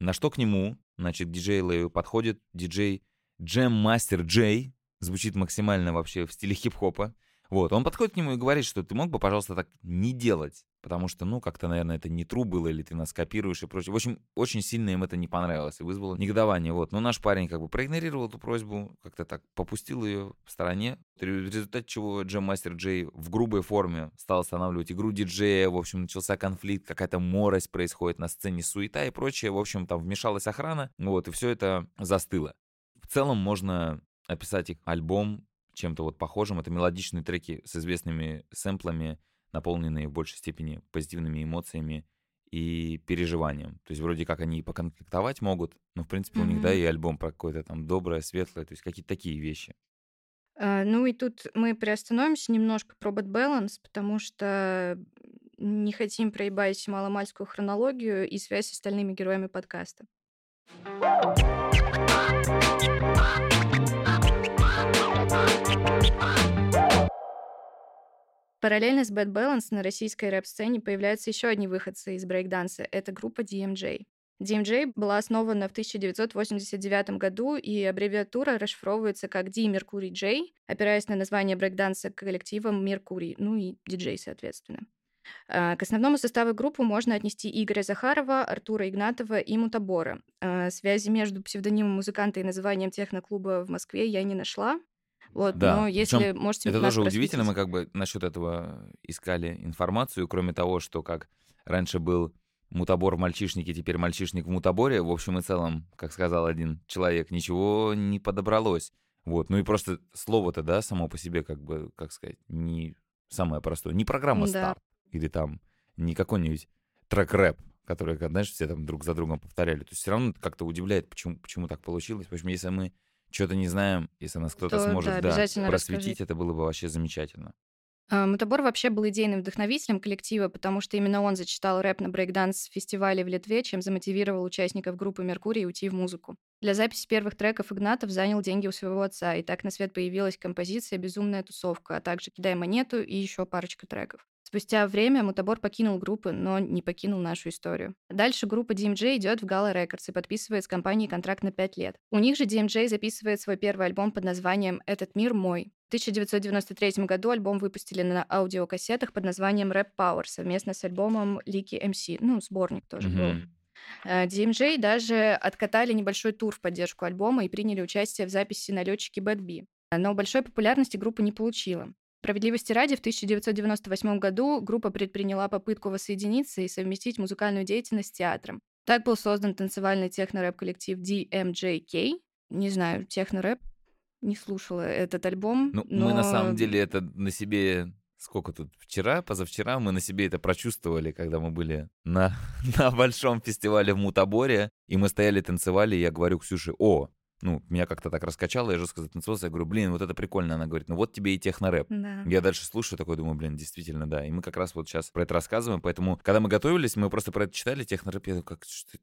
На что к нему, значит, диджей Лэю подходит диджей Джем Мастер Джей, звучит максимально вообще в стиле хип-хопа. Вот, он подходит к нему и говорит, что ты мог бы, пожалуйста, так не делать, потому что, ну, как-то, наверное, это не true было, или ты нас копируешь и прочее. В общем, очень сильно им это не понравилось и вызвало негодование. Вот, но наш парень как бы проигнорировал эту просьбу, как-то так попустил ее в стороне, в результате чего Джем Мастер Джей в грубой форме стал останавливать игру диджея, в общем, начался конфликт, какая-то морось происходит на сцене, суета и прочее, в общем, там вмешалась охрана, вот, и все это застыло. В целом можно описать их альбом чем-то вот похожим. Это мелодичные треки с известными сэмплами, наполненные в большей степени позитивными эмоциями и переживанием. То есть вроде как они и поконфликтовать могут, но в принципе у них, да, и альбом про какое-то там доброе, светлое, то есть какие-то такие вещи. А, Ну и тут мы приостановимся немножко про Bad Balance, потому что не хотим проебать маломальскую хронологию и связь с остальными героями подкаста. Параллельно с Bad Balance на российской рэп-сцене появляются еще одни выходцы из брейкданса. Это группа DMJ. DMJ была основана в 1989 году, и аббревиатура расшифровывается как D Mercury J, опираясь на название брейкданса коллектива Меркурий, ну и диджей, соответственно. А, к основному составу группы можно отнести Игоря Захарова, Артура Игнатова и Мутабора. А, связи между псевдонимом музыканта и названием техноклуба в Москве я не нашла. Вот, Да, но если причем можете это тоже удивительно, мы как бы насчет этого искали информацию, кроме того, что как раньше был мутабор в мальчишнике, теперь мальчишник в мутаборе, в общем и целом, как сказал один человек, ничего не подобралось. Вот, ну и просто слово-то, да, само по себе, как бы, как сказать, не самое простое, не программа Да. старт, или там не какой-нибудь трек-рэп, который, знаешь, все там друг за другом повторяли. То есть все равно как-то удивляет, почему, почему так получилось. В общем, если мы что-то не знаем, если нас кто-то То, сможет да, да, просветить, расскажите. это было бы вообще замечательно. А, Мутабор вообще был идейным вдохновителем коллектива, потому что именно он зачитал рэп на брейкданс-фестивале в Литве, чем замотивировал участников группы «Меркурий» уйти в музыку. Для записи первых треков Игнатов занял деньги у своего отца, и так на свет появилась композиция «Безумная тусовка», а также «Кидай монету» и еще парочка треков. Спустя время Мутабор покинул группу, но не покинул нашу историю. Дальше группа DMJ идет в Gala Records и подписывает с компанией контракт на 5 лет. У них же DMJ записывает свой первый альбом под названием «Этот мир мой». В 1993 году альбом выпустили на аудиокассетах под названием Rap Power совместно с альбомом Лики MC. Ну, сборник тоже был. Мгм. Э, DMJ даже откатали небольшой тур в поддержку альбома и приняли участие в записи на летчике Bad B. Но большой популярности группа не получила. Справедливости ради, в 1998 году группа предприняла попытку воссоединиться и совместить музыкальную деятельность с театром. Так был создан танцевальный техно-рэп-коллектив DMJK. Не знаю, техно-рэп, не слушала этот альбом, Ну, но... мы на самом деле это на себе... Сколько тут? Вчера, позавчера мы на себе это прочувствовали, когда мы были на, на большом фестивале в Мутаборе, и мы стояли, танцевали, и я говорю Ксюше, о, ну, меня как-то так раскачало, я жестко затанцевался, я говорю, блин, вот это прикольно. Она говорит, ну вот тебе и технорэп. Да. Я дальше слушаю, такой думаю, блин, действительно, да. И мы как раз вот сейчас про это рассказываем, поэтому, когда мы готовились, мы просто про это читали, технорэп, я такой, как, что,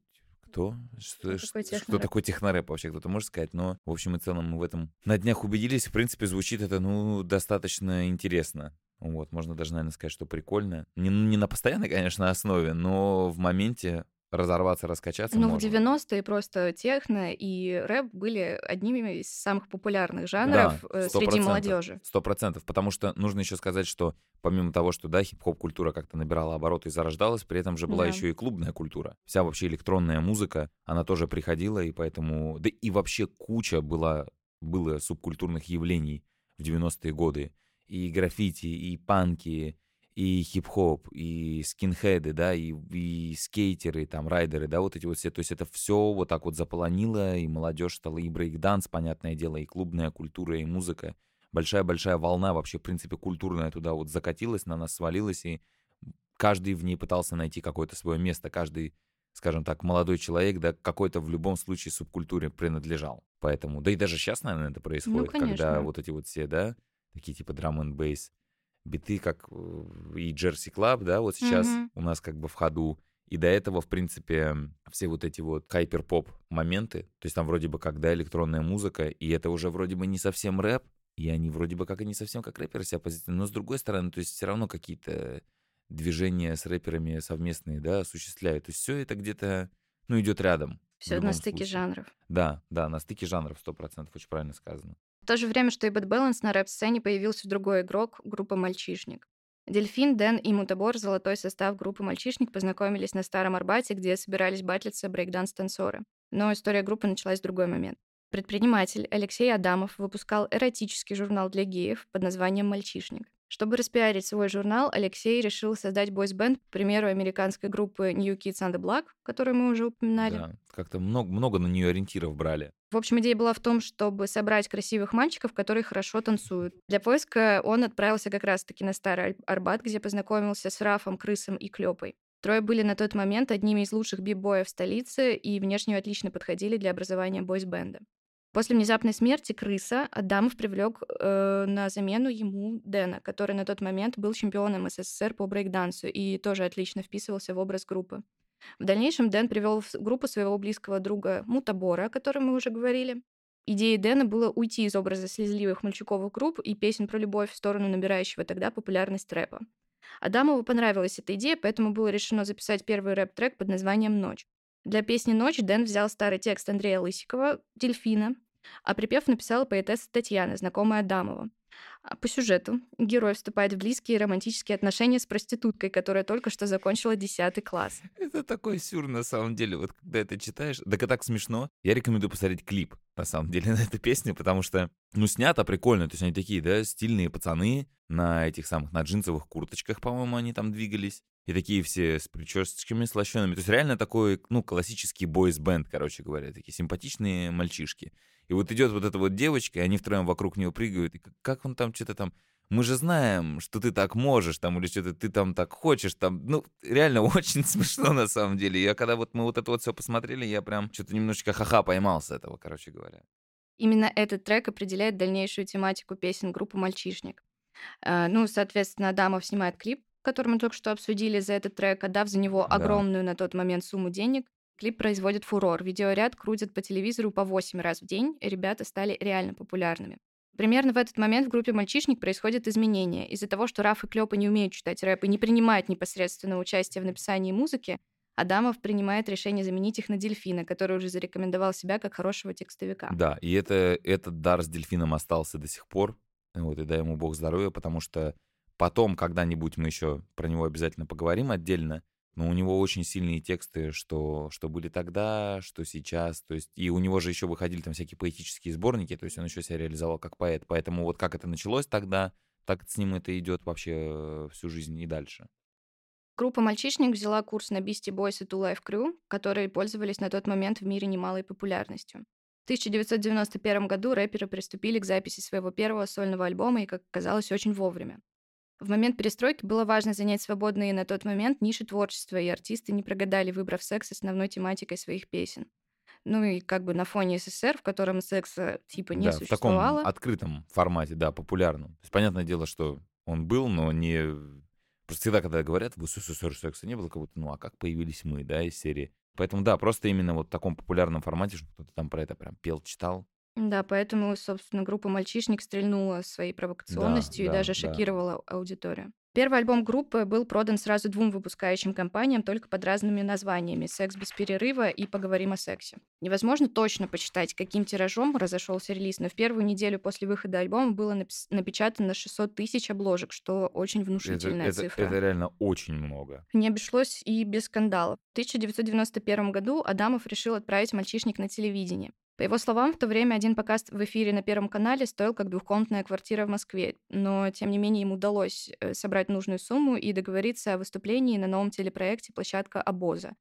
кто? Что, Что что, такое что технорэп? такое технорэп вообще, кто-то может сказать? Но, в общем и целом, мы в этом на днях убедились. В принципе, звучит это, ну, достаточно интересно. Вот, можно даже, наверное, сказать, что прикольно. Не, не на постоянной, конечно, основе, но в моменте разорваться, раскачаться Ну, в можно. 90-е просто техно и рэп были одними из самых популярных жанров Да, э, среди молодежи. Сто процентов, потому что нужно еще сказать, что помимо того, что да, хип-хоп культура как-то набирала обороты и зарождалась, при этом же была Да. еще и клубная культура. Вся вообще электронная музыка, она тоже приходила, и поэтому... Да и вообще куча была, было субкультурных явлений в 90-е годы. И граффити, и панки, и хип-хоп, и скинхеды, да, и, и скейтеры, там, райдеры, да, вот эти вот все. То есть это все вот так вот заполонило, и молодежь стала, и брейкданс, понятное дело, и клубная культура, и музыка. Большая-большая волна вообще, в принципе, культурная туда вот закатилась, на нас свалилась, и каждый в ней пытался найти какое-то свое место, каждый, скажем так, молодой человек, да, какой-то в любом случае субкультуре принадлежал. Поэтому, да и даже сейчас, наверное, это происходит, когда конечно. вот эти вот все, да, такие типа драм н бейс биты, как э, и Jersey Club, да, вот сейчас Мгм. у нас как бы в ходу. И до этого, в принципе, все вот эти вот hyperpop моменты, то есть там вроде бы как, да, электронная музыка, и это уже вроде бы не совсем рэп, и они вроде бы как и не совсем как рэперы себя позиционируют, но с другой стороны, то есть все равно какие-то движения с рэперами совместные, да, осуществляют. То есть все это где-то, ну, идет рядом. Все на стыке случае. жанров. Да, да, на стыке жанров, сто процентов, очень правильно сказано. В то же время, что и Bad Balance на рэп-сцене появился другой игрок, группа «Мальчишник». Дельфин, Дэн и Мутабор, золотой состав группы «Мальчишник», познакомились на Старом Арбате, где собирались батлиться брейкданс-танцоры. Но история группы началась в другой момент. Предприниматель Алексей Адамов выпускал эротический журнал для геев под названием «Мальчишник». Чтобы распиарить свой журнал, Алексей решил создать бойс-бенд, к примеру, американской группы New Kids on the Block, которую мы уже упоминали. Да, как-то много, много на нее ориентиров брали. В общем, идея была в том, чтобы собрать красивых мальчиков, которые хорошо танцуют. Для поиска он отправился как раз-таки на Старый Ар- Арбат, где познакомился с Рафом, Крысом и Клёпой. Трое были на тот момент одними из лучших бибоев столицы и внешне отлично подходили для образования бойс-бенда. После внезапной смерти Крыса Адамов привлек э, на замену ему Дэна, который на тот момент был чемпионом СССР по брейкдансу и тоже отлично вписывался в образ группы. В дальнейшем Дэн привел в группу своего близкого друга Мутабора, о котором мы уже говорили. Идеей Дэна было уйти из образа слезливых мальчуковых групп и песен про любовь в сторону набирающего тогда популярность рэпа. Адамову понравилась эта идея, поэтому было решено записать первый рэп-трек под названием «Ночь». Для песни «Ночь» Дэн взял старый текст Андрея Лысикова «Дельфина», а припев написала поэтесса Татьяна, знакомая Адамова. А по сюжету герой вступает в близкие романтические отношения с проституткой, которая только что закончила 10 класс. Это такой сюр, на самом деле. Вот когда это читаешь, так это так смешно. Я рекомендую посмотреть клип, на самом деле, на эту песню, потому что, ну, снято прикольно. То есть они такие, да, стильные пацаны на этих самых, на джинсовых курточках, по-моему, они там двигались. И такие все с причесочками слащенными. То есть реально такой, ну, классический бойс-бенд, короче говоря. Такие симпатичные мальчишки. И вот идет вот эта вот девочка, и они втроем вокруг нее прыгают. И как он там что-то там... Мы же знаем, что ты так можешь, там, или что-то ты там так хочешь, там, ну, реально очень смешно на самом деле. Я когда вот мы вот это вот все посмотрели, я прям что-то немножечко ха-ха поймал с этого, короче говоря. Именно этот трек определяет дальнейшую тематику песен группы «Мальчишник». А, ну, соответственно, Адамов снимает клип, который мы только что обсудили за этот трек, отдав за него да. огромную на тот момент сумму денег. Клип производит фурор. Видеоряд крутят по телевизору по 8 раз в день. Ребята стали реально популярными. Примерно в этот момент в группе «Мальчишник» происходят изменения. Из-за того, что Раф и Клёпа не умеют читать рэп и не принимают непосредственно участие в написании музыки, Адамов принимает решение заменить их на Дельфина, который уже зарекомендовал себя как хорошего текстовика. Да, и это, этот дар с Дельфином остался до сих пор. Вот, и дай ему бог здоровья, потому что потом когда-нибудь мы еще про него обязательно поговорим отдельно. Но у него очень сильные тексты, что, что были тогда, что сейчас. То есть, и у него же еще выходили там всякие поэтические сборники, то есть он еще себя реализовал как поэт. Поэтому вот как это началось тогда, так с ним это идет вообще всю жизнь и дальше. Группа «Мальчишник» взяла курс на Beastie Boys и Two Life Crew, которые пользовались на тот момент в мире немалой популярностью. В 1991 году рэперы приступили к записи своего первого сольного альбома и, как оказалось, очень вовремя. В момент перестройки было важно занять свободные на тот момент ниши творчества, и артисты не прогадали, выбрав секс основной тематикой своих песен. Ну и как бы на фоне СССР, в котором секса типа не да, существовало. в таком открытом формате, да, популярном. То есть, понятное дело, что он был, но не... Просто всегда, когда говорят, в СССР секса не было, как будто, ну а как появились мы, да, из серии. Поэтому, да, просто именно вот в таком популярном формате, что кто-то там про это прям пел, читал, да, поэтому, собственно, группа «Мальчишник» стрельнула своей провокационностью да, и да, даже да. шокировала аудиторию. Первый альбом группы был продан сразу двум выпускающим компаниям, только под разными названиями «Секс без перерыва» и «Поговорим о сексе». Невозможно точно посчитать, каким тиражом разошелся релиз, но в первую неделю после выхода альбома было напечатано 600 тысяч обложек, что очень внушительная это, цифра. Это, это реально очень много. Не обошлось и без скандалов. В 1991 году Адамов решил отправить «Мальчишник» на телевидение. По его словам, в то время один показ в эфире на Первом канале стоил как двухкомнатная квартира в Москве, но, тем не менее, ему удалось э, собрать нужную сумму и договориться о выступлении на новом телепроекте «Площадка обоза».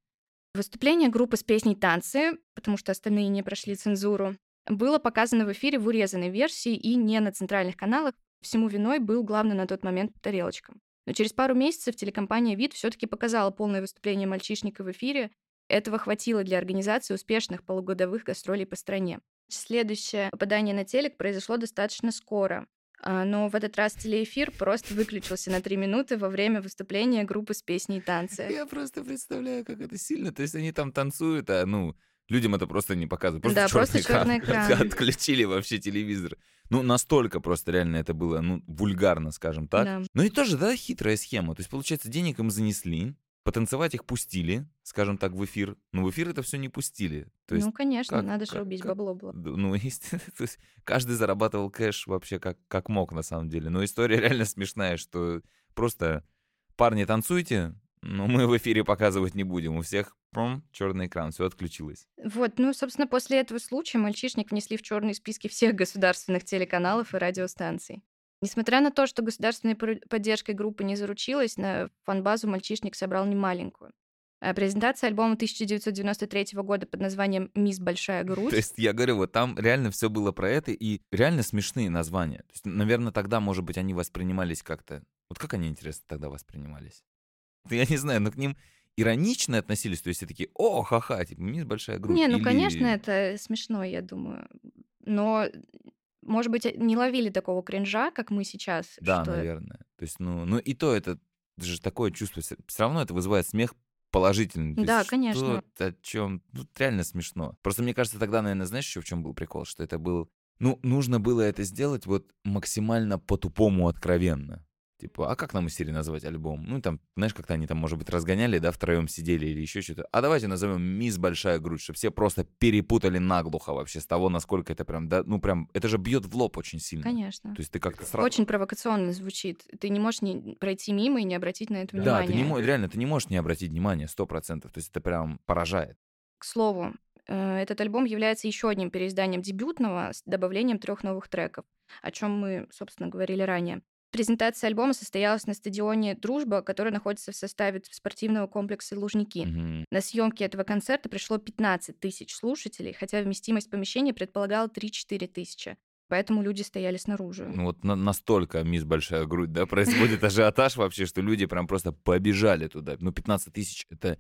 Выступление группы с песней «Танцы», потому что остальные не прошли цензуру, было показано в эфире в урезанной версии и не на центральных каналах. Всему виной был главный на тот момент тарелочка. Но через пару месяцев телекомпания «Вид» все таки показала полное выступление мальчишника в эфире, этого хватило для организации успешных полугодовых гастролей по стране. Следующее попадание на телек произошло достаточно скоро. А, но в этот раз телеэфир просто выключился на три минуты во время выступления группы с песней танцы. Я просто представляю, как это сильно. То есть они там танцуют, а ну, людям это просто не показывают. Просто да, черный просто экран. черный экран. Отключили вообще телевизор. Ну, настолько просто реально это было, ну, вульгарно, скажем так. Да. Ну и тоже, да, хитрая схема. То есть, получается, денег им занесли, Потанцевать их пустили, скажем так, в эфир, но в эфир это все не пустили. То есть, ну, конечно, как, надо же убить как, бабло было. Ну, естественно, то есть каждый зарабатывал кэш вообще как, как мог на самом деле. Но история реально смешная, что просто парни танцуйте, но мы в эфире показывать не будем. У всех пром, черный экран, все отключилось. Вот, ну, собственно, после этого случая мальчишник внесли в черные списки всех государственных телеканалов и радиостанций. Несмотря на то, что государственной поддержкой группы не заручилась, на фан-базу «Мальчишник» собрал немаленькую. А презентация альбома 1993 года под названием «Мисс Большая грудь». То есть я говорю, вот там реально все было про это, и реально смешные названия. То есть, наверное, тогда, может быть, они воспринимались как-то... Вот как они, интересно, тогда воспринимались? Я не знаю, но к ним иронично относились, то есть все такие, о, ха-ха, типа, мисс Большая грудь. Не, ну, Или... конечно, это смешно, я думаю. Но может быть, не ловили такого кринжа, как мы сейчас. Да, что... наверное. То есть, ну, ну и то это, это же такое чувство, все равно это вызывает смех положительный. То Да, есть конечно. Что, о чем? Ну, реально смешно. Просто мне кажется, тогда, наверное, знаешь, еще в чем был прикол? Что это был... Ну, нужно было это сделать вот максимально по-тупому откровенно. Типа, а как нам из серии назвать альбом? Ну, там, знаешь, как-то они там, может быть, разгоняли, да, втроем сидели или еще что-то. А давайте назовем «Мисс Большая Грудь», чтобы все просто перепутали наглухо вообще с того, насколько это прям, да, ну, прям, это же бьет в лоб очень сильно. Конечно. То есть ты как-то сразу... Очень провокационно звучит. Ты не можешь не пройти мимо и не обратить на это Да, внимание. ты не, мо- реально, ты не можешь не обратить внимания, сто процентов. То есть это прям поражает. К слову, э, этот альбом является еще одним переизданием дебютного с добавлением трех новых треков, о чем мы, собственно, говорили ранее. Презентация альбома состоялась на стадионе «Дружба», который находится в составе спортивного комплекса «Лужники». Мгм. На съемки этого концерта пришло 15 тысяч слушателей, хотя вместимость помещения предполагала 3-4 тысячи. Поэтому люди стояли снаружи. Ну вот на- настолько мисс Большая Грудь, да, происходит ажиотаж вообще, что люди прям просто побежали туда. Ну, 15 тысяч — это...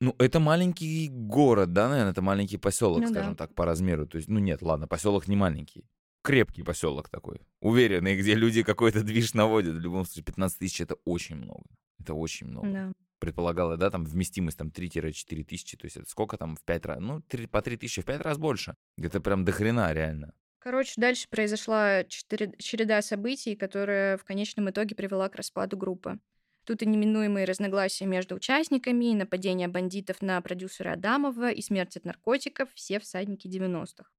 Ну, это маленький город, да, наверное, это маленький поселок, Ну да. скажем так, по размеру. То есть, ну нет, ладно, поселок не маленький. Крепкий поселок такой. Уверенный, где люди какой-то движ наводят. В любом случае, 15 тысяч — это очень много. Это очень много. Да. Предполагала, да, там вместимость там 3-4 тысячи. То есть это сколько там в 5 раз? Ну, три- по 3 тысячи в 5 раз больше. Это прям до хрена реально. Короче, дальше произошла череда событий, которая в конечном итоге привела к распаду группы. Тут и неминуемые разногласия между участниками, и нападение бандитов на продюсера Адамова, и смерть от наркотиков, все всадники 90-х.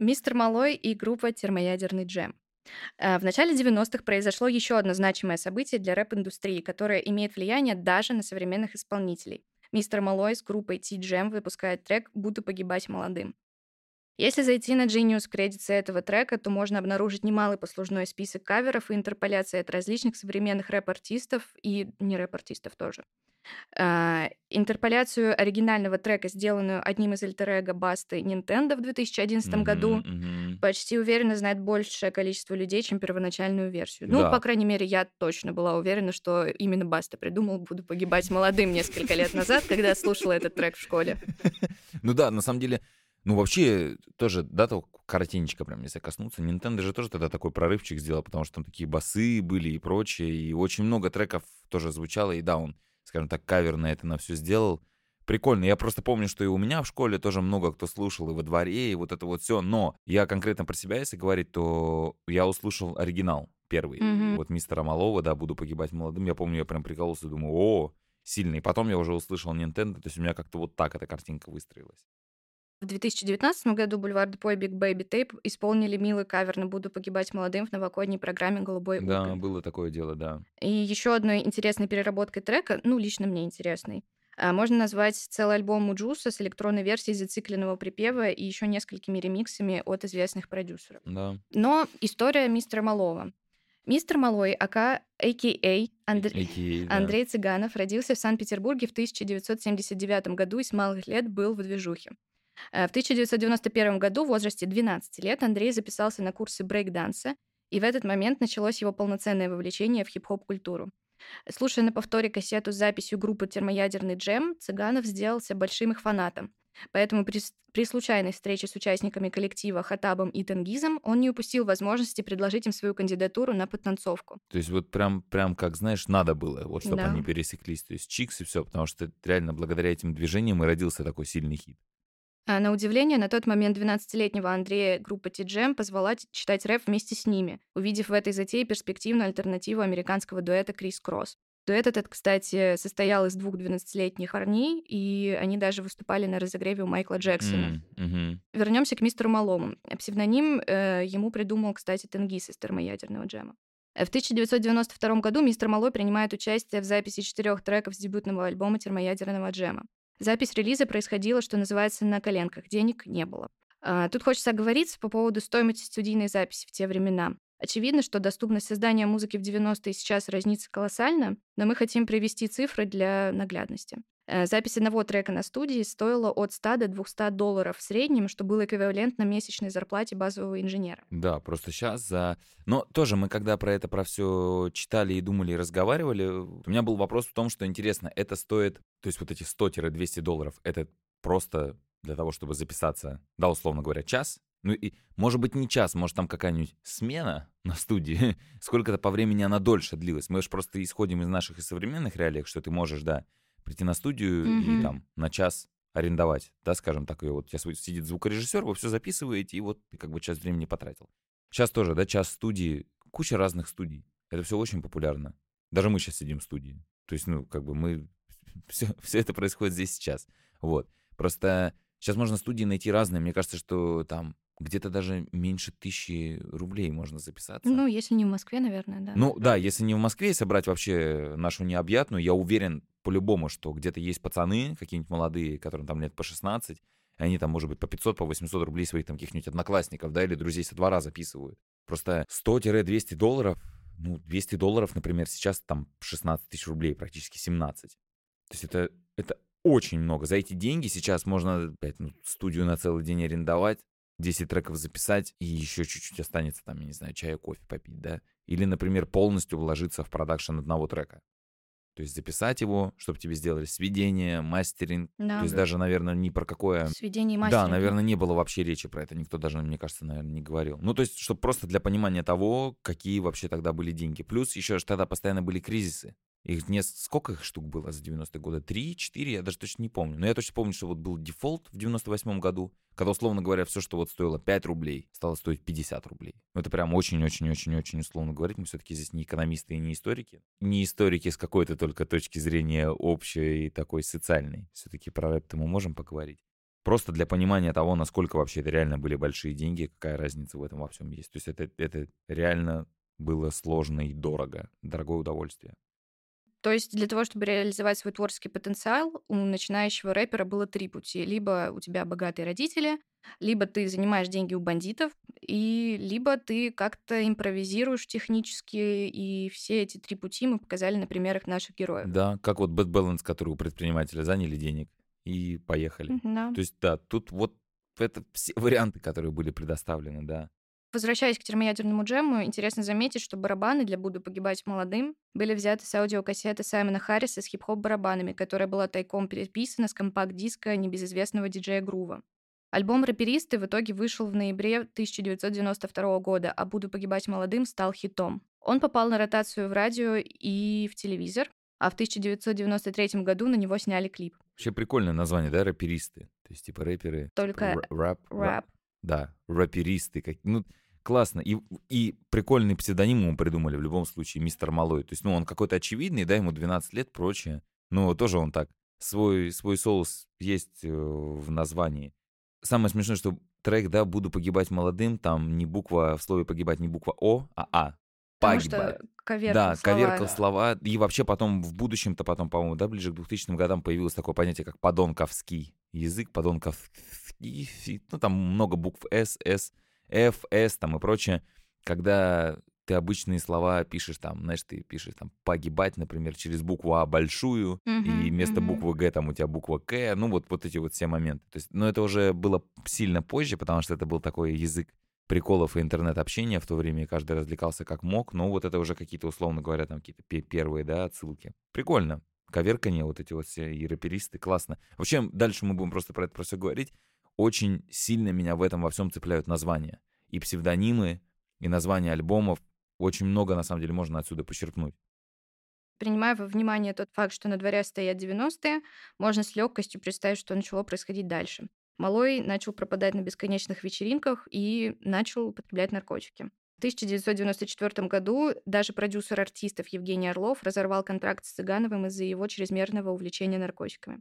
Мистер Малой и группа «Термоядерный джем». Э, В начале 90-х произошло еще одно значимое событие для рэп-индустрии, которое имеет влияние даже на современных исполнителей. Мистер Малой с группой T-Jam выпускает трек «Буду погибать молодым». Если зайти на Genius кредиты этого трека, то можно обнаружить немалый послужной список каверов и интерполяций от различных современных рэп-артистов и не рэп-артистов тоже. А, интерполяцию оригинального трека, сделанную одним из альтер Басты Nintendo в 2011 году, Мгм, мгм. почти уверенно знает большее количество людей, чем первоначальную версию. Ну, Да. по крайней мере, я точно была уверена, что именно Баста придумал «Буду погибать молодым» несколько лет назад, когда слушала этот трек в школе. Ну да, на самом деле, ну вообще тоже, да, то коротенечко прям, если коснуться, Nintendo же тоже тогда такой прорывчик сделал, потому что там такие басы были и прочее, и очень много треков тоже звучало, и да, он, скажем так, кавер на это на все сделал. Прикольно. Я просто помню, что и у меня в школе тоже много кто слушал, и во дворе, и вот это вот все. Но я конкретно про себя, если говорить, то я услышал оригинал первый. Мгм. Вот мистера Малова, да, «Буду погибать молодым». Я помню, я прям прикололся, думаю, о, сильный. Потом я уже услышал Nintendo, то есть у меня как-то вот так эта картинка выстроилась. В 2019 году Бульвар Депо и Big Baby Tape исполнили милый кавер на «Буду погибать молодым» в новогодней программе «Голубой Да, уголь». было такое дело, да. И еще одной интересной переработкой трека, ну, лично мне интересной, а, можно назвать целый альбом Муджуса с электронной версией зацикленного припева и еще несколькими ремиксами от известных продюсеров. Да. Но история мистера Малова. Мистер Малой, ака, а.к.а. Андр- AKA, да. Андрей Цыганов, родился в Санкт-Петербурге в 1979 году и с малых лет был в движухе. Э, В 1991 году, в возрасте 12 лет, Андрей записался на курсы брейк-данса, и в этот момент началось его полноценное вовлечение в хип-хоп-культуру. Слушая на повторе кассету с записью группы «Термоядерный джем», Цыганов сделался большим их фанатом. Поэтому при, при случайной встрече с участниками коллектива Хатабом и Тенгизом он не упустил возможности предложить им свою кандидатуру на подтанцовку. То есть вот прям, прям как, знаешь, надо было, вот чтобы Да. они пересеклись. То есть чикс и все, потому что реально благодаря этим движениям и родился такой сильный хит. А на удивление, на тот момент 12-летнего Андрея группа T-Jam позвала т- читать рэп вместе с ними, увидев в этой затее перспективную альтернативу американского дуэта Крис Кросс. Дуэт этот, кстати, состоял из двух 12-летних парней, и они даже выступали на разогреве у Майкла Джексона. Мгм. Вернемся к мистеру Малому. Псевдоним э, ему придумал, кстати, Тенгиз из термоядерного джема. Э, В 1992 году мистер Малой принимает участие в записи четырех треков с дебютного альбома термоядерного джема. Запись релиза происходила, что называется, на коленках. Денег не было. А, Тут хочется оговориться по поводу стоимости студийной записи в те времена. Очевидно, что доступность создания музыки в 90-е сейчас разнится колоссально, но мы хотим привести цифры для наглядности. Э, Запись одного трека на студии стоила от 100 до 200 долларов в среднем, что было эквивалентно месячной зарплате базового инженера. Да, просто сейчас за... Но тоже мы, когда про это, про все читали и думали, и разговаривали, у меня был вопрос в том, что интересно, это стоит, то есть вот эти 100-200 долларов, это просто для того, чтобы записаться, да, условно говоря, час, Ну и, может быть, не час, может, там какая-нибудь смена на студии, сколько-то по времени она дольше длилась. Мы же просто исходим из наших и современных реалий, что ты можешь, да, прийти на студию Мгм. и там на час арендовать, да, скажем так, и вот св- сидит звукорежиссер, вы все записываете, и вот ты как бы час времени потратил. Сейчас тоже, да, час студии, куча разных студий. Это все очень популярно. Даже мы сейчас сидим в студии. То есть, ну, как бы мы... Все, все это происходит здесь сейчас. Вот. Просто сейчас можно студии найти разные. Мне кажется, что там где-то даже меньше тысячи рублей можно записаться. Ну, если не в Москве, наверное, да. Ну да, если не в Москве собрать вообще нашу необъятную, я уверен по-любому, что где-то есть пацаны, какие-нибудь молодые, которым там лет по 16, и они там, может быть, по 500, по 800 рублей своих там каких-нибудь одноклассников, да, или друзей со двора записывают. Просто 100-200 долларов, ну, 200 долларов, например, сейчас там 16 тысяч рублей, практически 17. То есть это, это очень много. За эти деньги сейчас можно опять, ну, студию на целый день арендовать, 10 треков записать, и еще чуть-чуть останется там, я не знаю, чая, кофе попить, да? Или, например, полностью вложиться в продакшн одного трека. То есть записать его, чтобы тебе сделали сведение, мастеринг. Да. То есть даже, наверное, ни про какое... Сведение и Да, мастеринг. наверное, не было вообще речи про это. Никто даже, мне кажется, наверное, не говорил. Ну, то есть, чтобы просто для понимания того, какие вообще тогда были деньги. Плюс еще же тогда постоянно были кризисы. Их не сколько их штук было за 90-е годы? Три, четыре, я даже точно не помню. Но я точно помню, что вот был дефолт в 98 году, когда, условно говоря, все, что вот стоило 5 рублей, стало стоить 50 рублей. Ну, это прям очень-очень-очень-очень условно говорить. Мы все-таки здесь не экономисты и не историки. Не историки с какой-то только точки зрения общей и такой социальной. Все-таки про рэп-то мы можем поговорить. Просто для понимания того, насколько вообще это реально были большие деньги, какая разница в этом во всем есть. То есть это, это реально было сложно и дорого. Дорогое удовольствие. То есть для того, чтобы реализовать свой творческий потенциал, у начинающего рэпера было три пути. Либо у тебя богатые родители, либо ты занимаешь деньги у бандитов, и либо ты как-то импровизируешь технически, и все эти три пути мы показали на примерах наших героев. Да, как вот Bad Balance, который у предпринимателя заняли денег и поехали. Да. То есть, да, тут вот это все варианты, которые были предоставлены, да. Возвращаясь к термоядерному джему, интересно заметить, что барабаны для «Буду погибать молодым» были взяты с аудиокассеты Саймона Харриса с хип-хоп барабанами, которая была тайком переписана с компакт-диска небезызвестного диджея Грува. Альбом «Рэперисты» в итоге вышел в ноябре 1992 года, а «Буду погибать молодым» стал хитом. Он попал на ротацию в радио и в телевизор, а в 1993 году на него сняли клип. Вообще прикольное название, да, рэперисты. То есть, типа рэперы. Только типа, рэп, Рэп. Да, рэперисты. Как, ну, классно. И, и прикольный псевдоним ему придумали в любом случае, мистер Малой. То есть, ну, он какой-то очевидный, да, ему 12 лет, прочее. Но тоже он так. Свой, свой соус есть э, в названии. Самое смешное, что трек, да, «Буду погибать молодым», там не буква, в слове «погибать» не буква «О», а «А». Потому Погибать. что коверкал Да, слова. коверкал слова. И вообще потом в будущем-то потом, по-моему, да, ближе к 2000 годам появилось такое понятие, как подонковский язык, подонковский, ну там много букв С, С, Ф, С там и прочее. Когда ты обычные слова пишешь там, знаешь, ты пишешь там погибать, например, через букву А большую, и Мгм, вместо мгм. буквы Г там у тебя буква К, ну вот, вот эти вот все моменты. То есть, но это уже было сильно позже, потому что это был такой язык приколов и интернет-общения в то время, и каждый развлекался как мог, но вот это уже какие-то, условно говоря, там какие-то пе- первые, да, отсылки. Прикольно. Коверканье, вот эти вот все и рэперисты, классно. Вообще, дальше мы будем просто про это про все говорить. Очень сильно меня в этом во всем цепляют названия. И псевдонимы, и названия альбомов. Очень много, на самом деле, можно отсюда почерпнуть. Принимая во внимание тот факт, что на дворе стоят 90-е, можно с легкостью представить, что начало происходить дальше. Малой начал пропадать на бесконечных вечеринках и начал употреблять наркотики. В 1994 году даже продюсер артистов Евгений Орлов разорвал контракт с Цыгановым из-за его чрезмерного увлечения наркотиками.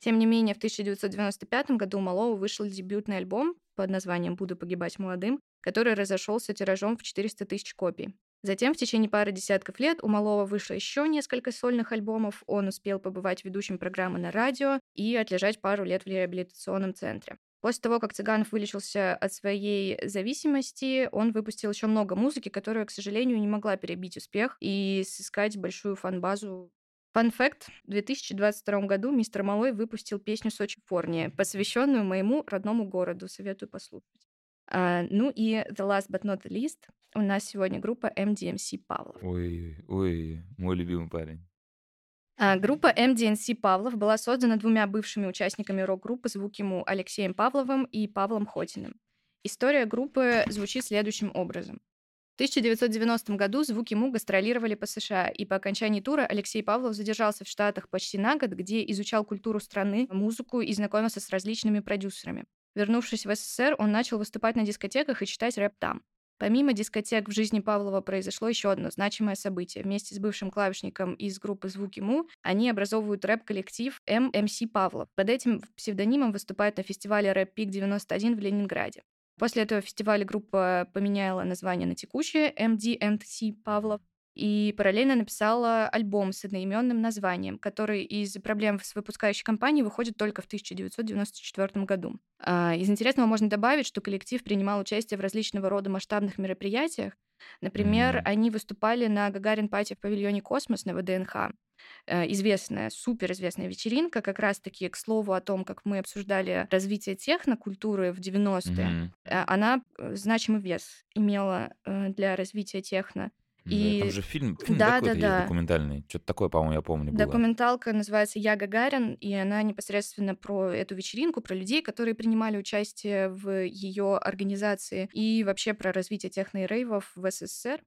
Тем не менее, в 1995 году у Малого вышел дебютный альбом под названием «Буду погибать молодым», который разошелся тиражом в 400 тысяч копий. Затем в течение пары десятков лет у Малого вышло еще несколько сольных альбомов, он успел побывать ведущим программы на радио и отлежать пару лет в реабилитационном центре. После того, как Цыганов вылечился от своей зависимости, он выпустил еще много музыки, которая, к сожалению, не могла перебить успех и сыскать большую фан-базу. Фан факт, в 2022 году мистер Малой выпустил песню «Сочи Форния», посвященную моему родному городу. Советую послушать. А, ну и the last but not least, у нас сегодня группа MDMC Павлов. Ой, ой, мой любимый парень. А, Группа MDNC Павлов была создана двумя бывшими участниками рок-группы «Звук ему» Алексеем Павловым и Павлом Хотиным. История группы звучит следующим образом. В 1990 году звуки Му гастролировали по США, и по окончании тура Алексей Павлов задержался в Штатах почти на год, где изучал культуру страны, музыку и знакомился с различными продюсерами. Вернувшись в СССР, он начал выступать на дискотеках и читать рэп там. Помимо дискотек в жизни Павлова произошло еще одно значимое событие. Вместе с бывшим клавишником из группы «Звуки Му» они образовывают рэп-коллектив ММС Павлов. Под этим псевдонимом выступают на фестивале «Рэп Пик 91» в Ленинграде. После этого фестиваля группа поменяла название на текущее MD&C Павлов и параллельно написала альбом с одноименным названием, который из проблем с выпускающей компанией выходит только в 1994 году. А, из интересного можно добавить, что коллектив принимал участие в различного рода масштабных мероприятиях. Например, mm-hmm. они выступали на Gagarin Party в павильоне «Космос» на ВДНХ. Э, известная, суперизвестная вечеринка, как раз-таки к слову о том, как мы обсуждали развитие технокультуры в 90-е, mm-hmm. она э, значимый вес имела для развития техно. И... Там же фильм, фильм да, да, да. документальный. Что-то такое, по-моему, я помню. Было. Документалка называется «Я Гагарин», и она непосредственно про эту вечеринку, про людей, которые принимали участие в ее организации, и вообще про развитие техно и рейвов в СССР.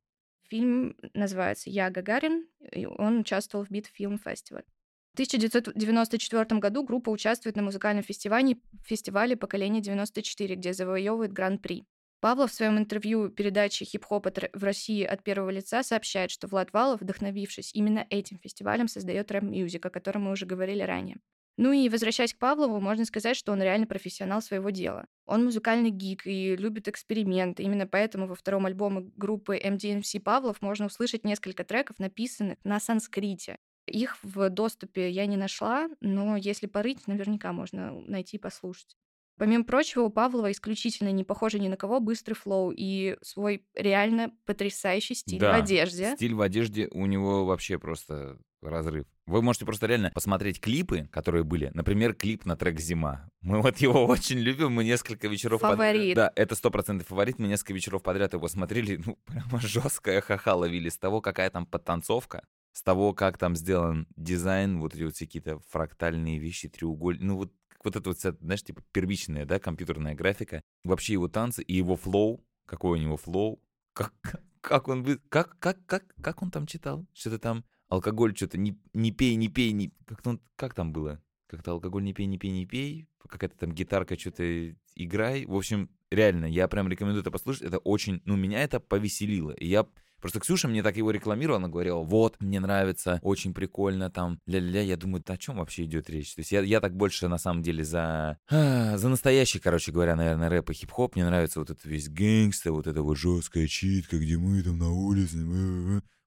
Фильм называется «Я Гагарин», и он участвовал в Бит Фильм Фестиваль. В 1994 году группа участвует на музыкальном фестивале, фестивале «Поколение 94», где завоевывает Гран-при. Павлов в своем интервью передаче «Хип-хоп в России от первого лица» сообщает, что Влад Валов, вдохновившись именно этим фестивалем, создает Rap Music, о котором мы уже говорили ранее. Ну и возвращаясь к Павлову, можно сказать, что он реально профессионал своего дела. Он музыкальный гик и любит эксперименты. Именно поэтому во втором альбоме группы MD&C Павлов можно услышать несколько треков, написанных на санскрите. Их в доступе я не нашла, но если порыть, наверняка можно найти и послушать. Помимо прочего, у Павлова исключительно не похожий ни на кого быстрый флоу и свой реально потрясающий стиль да, в одежде. Стиль в одежде у него вообще просто разрыв. Вы можете просто реально посмотреть клипы, которые были. Например, клип на трек «Зима». Мы вот его очень любим, мы несколько вечеров Фаворит. Под... Да, это сто процентов фаворит. Мы несколько вечеров подряд его смотрели. Ну, прямо жесткая ха-ха ловили с того, какая там подтанцовка, с того, как там сделан дизайн, вот эти вот какие-то фрактальные вещи, треугольные. Ну, вот вот это вот, знаешь, типа первичная, да, компьютерная графика, вообще его танцы и его flow, какой у него flow, как, как он, как, как, как, как он там читал? Что-то там, алкоголь, что-то не, не пей, не пей, не... Как, он, как там было? Как-то алкоголь не пей, не пей, не пей, какая-то там гитарка, что-то играй. В общем, реально, я прям рекомендую это послушать. Это очень, ну, меня это повеселило. И я Просто Ксюша мне так его рекламировала, она говорила, вот, мне нравится, очень прикольно, там, ля-ля-ля. Я думаю, о чем вообще идет речь? То есть я, я так больше, на самом деле, за, а, за настоящий, короче говоря, наверное, рэп и хип-хоп. Мне нравится вот этот весь gangsta, вот эта вот жесткая читка, где мы там на улице.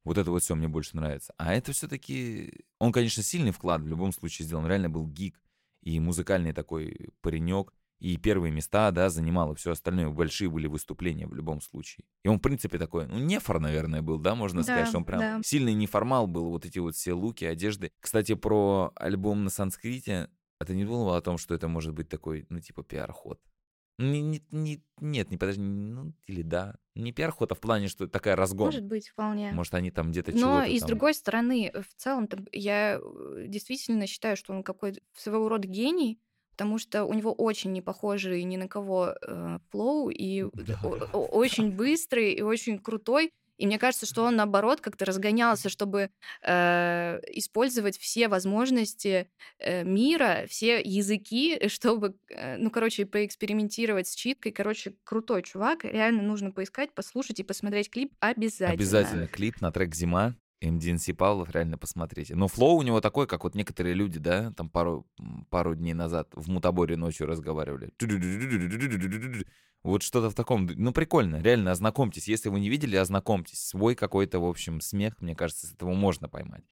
Вот это вот все мне больше нравится. А это все-таки... Он, конечно, сильный вклад в любом случае сделан. Реально был гик и музыкальный такой паренек и первые места, да, занимал, и все остальное. Большие были выступления в любом случае. И он, в принципе, такой, ну, нефор, наверное, был, да, можно да, сказать, что он прям да. сильный неформал был, вот эти вот все луки, одежды. Кстати, про альбом на санскрите, это не думал о том, что это может быть такой, ну, типа, пиар-ход? Не, не, не, нет, не подожди, ну, или да. Не пиар-ход, а в плане, что такая разгон. Может быть, вполне. Может, они там где-то Но и с другой стороны, в целом, я э, действительно считаю, что он какой-то своего рода гений, потому что у него очень не похожий ни на кого э, флоу, и да. очень быстрый, и очень крутой. И мне кажется, что он, наоборот, как-то разгонялся, чтобы э, использовать все возможности э, мира, все языки, чтобы, э, ну, короче, поэкспериментировать с читкой. Короче, крутой чувак. Реально нужно поискать, послушать и посмотреть клип обязательно. Обязательно. Клип на трек «Зима». МДНС Павлов реально посмотрите. Но флоу у него такой, как вот некоторые люди, да, там пару, пару дней назад в Мутаборе ночью разговаривали. Вот что-то в таком. Ну, прикольно, реально, ознакомьтесь. Если вы не видели, ознакомьтесь. Свой какой-то, в общем, смех, мне кажется, с этого можно поймать.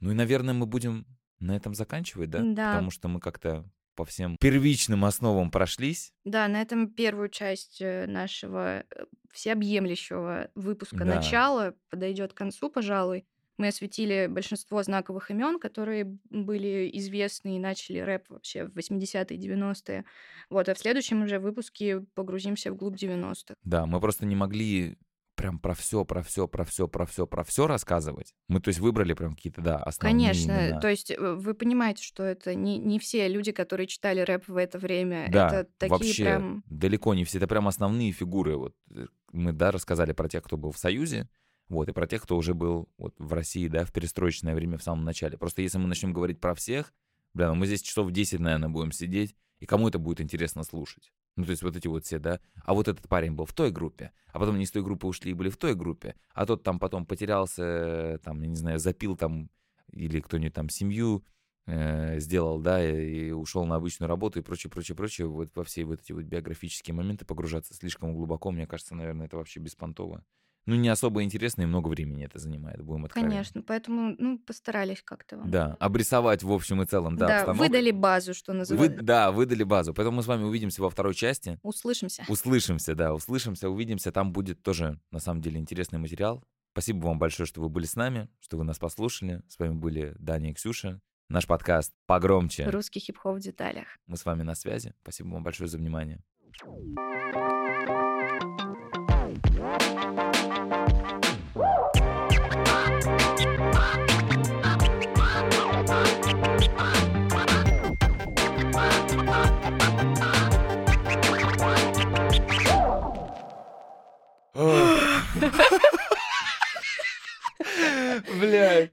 Ну и, наверное, мы будем на этом заканчивать, да? Да. Потому что мы как-то по всем первичным основам прошлись. Да, на этом первую часть э, нашего э, всеобъемлющего выпуска да. начала подойдет к концу, пожалуй. Мы осветили большинство знаковых имен, которые были известны и начали рэп вообще в 80-е, 90-е. Вот, а в следующем уже выпуске погрузимся вглубь 90-х. Да, мы просто не могли прям про все, про все, про все, про все, про все рассказывать. Мы, то есть, выбрали прям какие-то, да, основные Конечно, имена. то есть э, вы понимаете, что это не, не все люди, которые читали рэп в это время. Да, это такие вообще прям... далеко не все. Это прям основные фигуры. Вот э, мы, да, рассказали про тех, кто был в Союзе, вот, и про тех, кто уже был вот в России, да, в перестроечное время в самом начале. Просто если мы начнем говорить про всех, бля, ну мы здесь часов 10, наверное, будем сидеть, и кому это будет интересно слушать? Ну, то есть вот эти вот все, да. А вот этот парень был в той группе, а потом они из той группы ушли и были в той группе, а тот там потом потерялся, там, я не знаю, запил там, или кто-нибудь там семью э, сделал, да, и, и ушел на обычную работу и прочее, прочее, прочее. Вот во все вот эти вот биографические моменты погружаться слишком глубоко, мне кажется, наверное, это вообще беспонтово. Ну, не особо интересно и много времени это занимает, будем откровенны. Конечно, поэтому, ну, постарались как-то вам. Да, обрисовать в общем и целом, да, Да, обстановку. выдали базу, что Вы- называется. да, выдали базу. Поэтому мы с вами увидимся во второй части. Услышимся. Услышимся, да, услышимся, увидимся. Там будет тоже, на самом деле, интересный материал. Спасибо вам большое, что вы были с нами, что вы нас послушали. С вами были Даня и Ксюша. Наш подкаст «Погромче». Русский хип-хоп в деталях. Мы с вами на связи. Спасибо вам большое за внимание. Бля,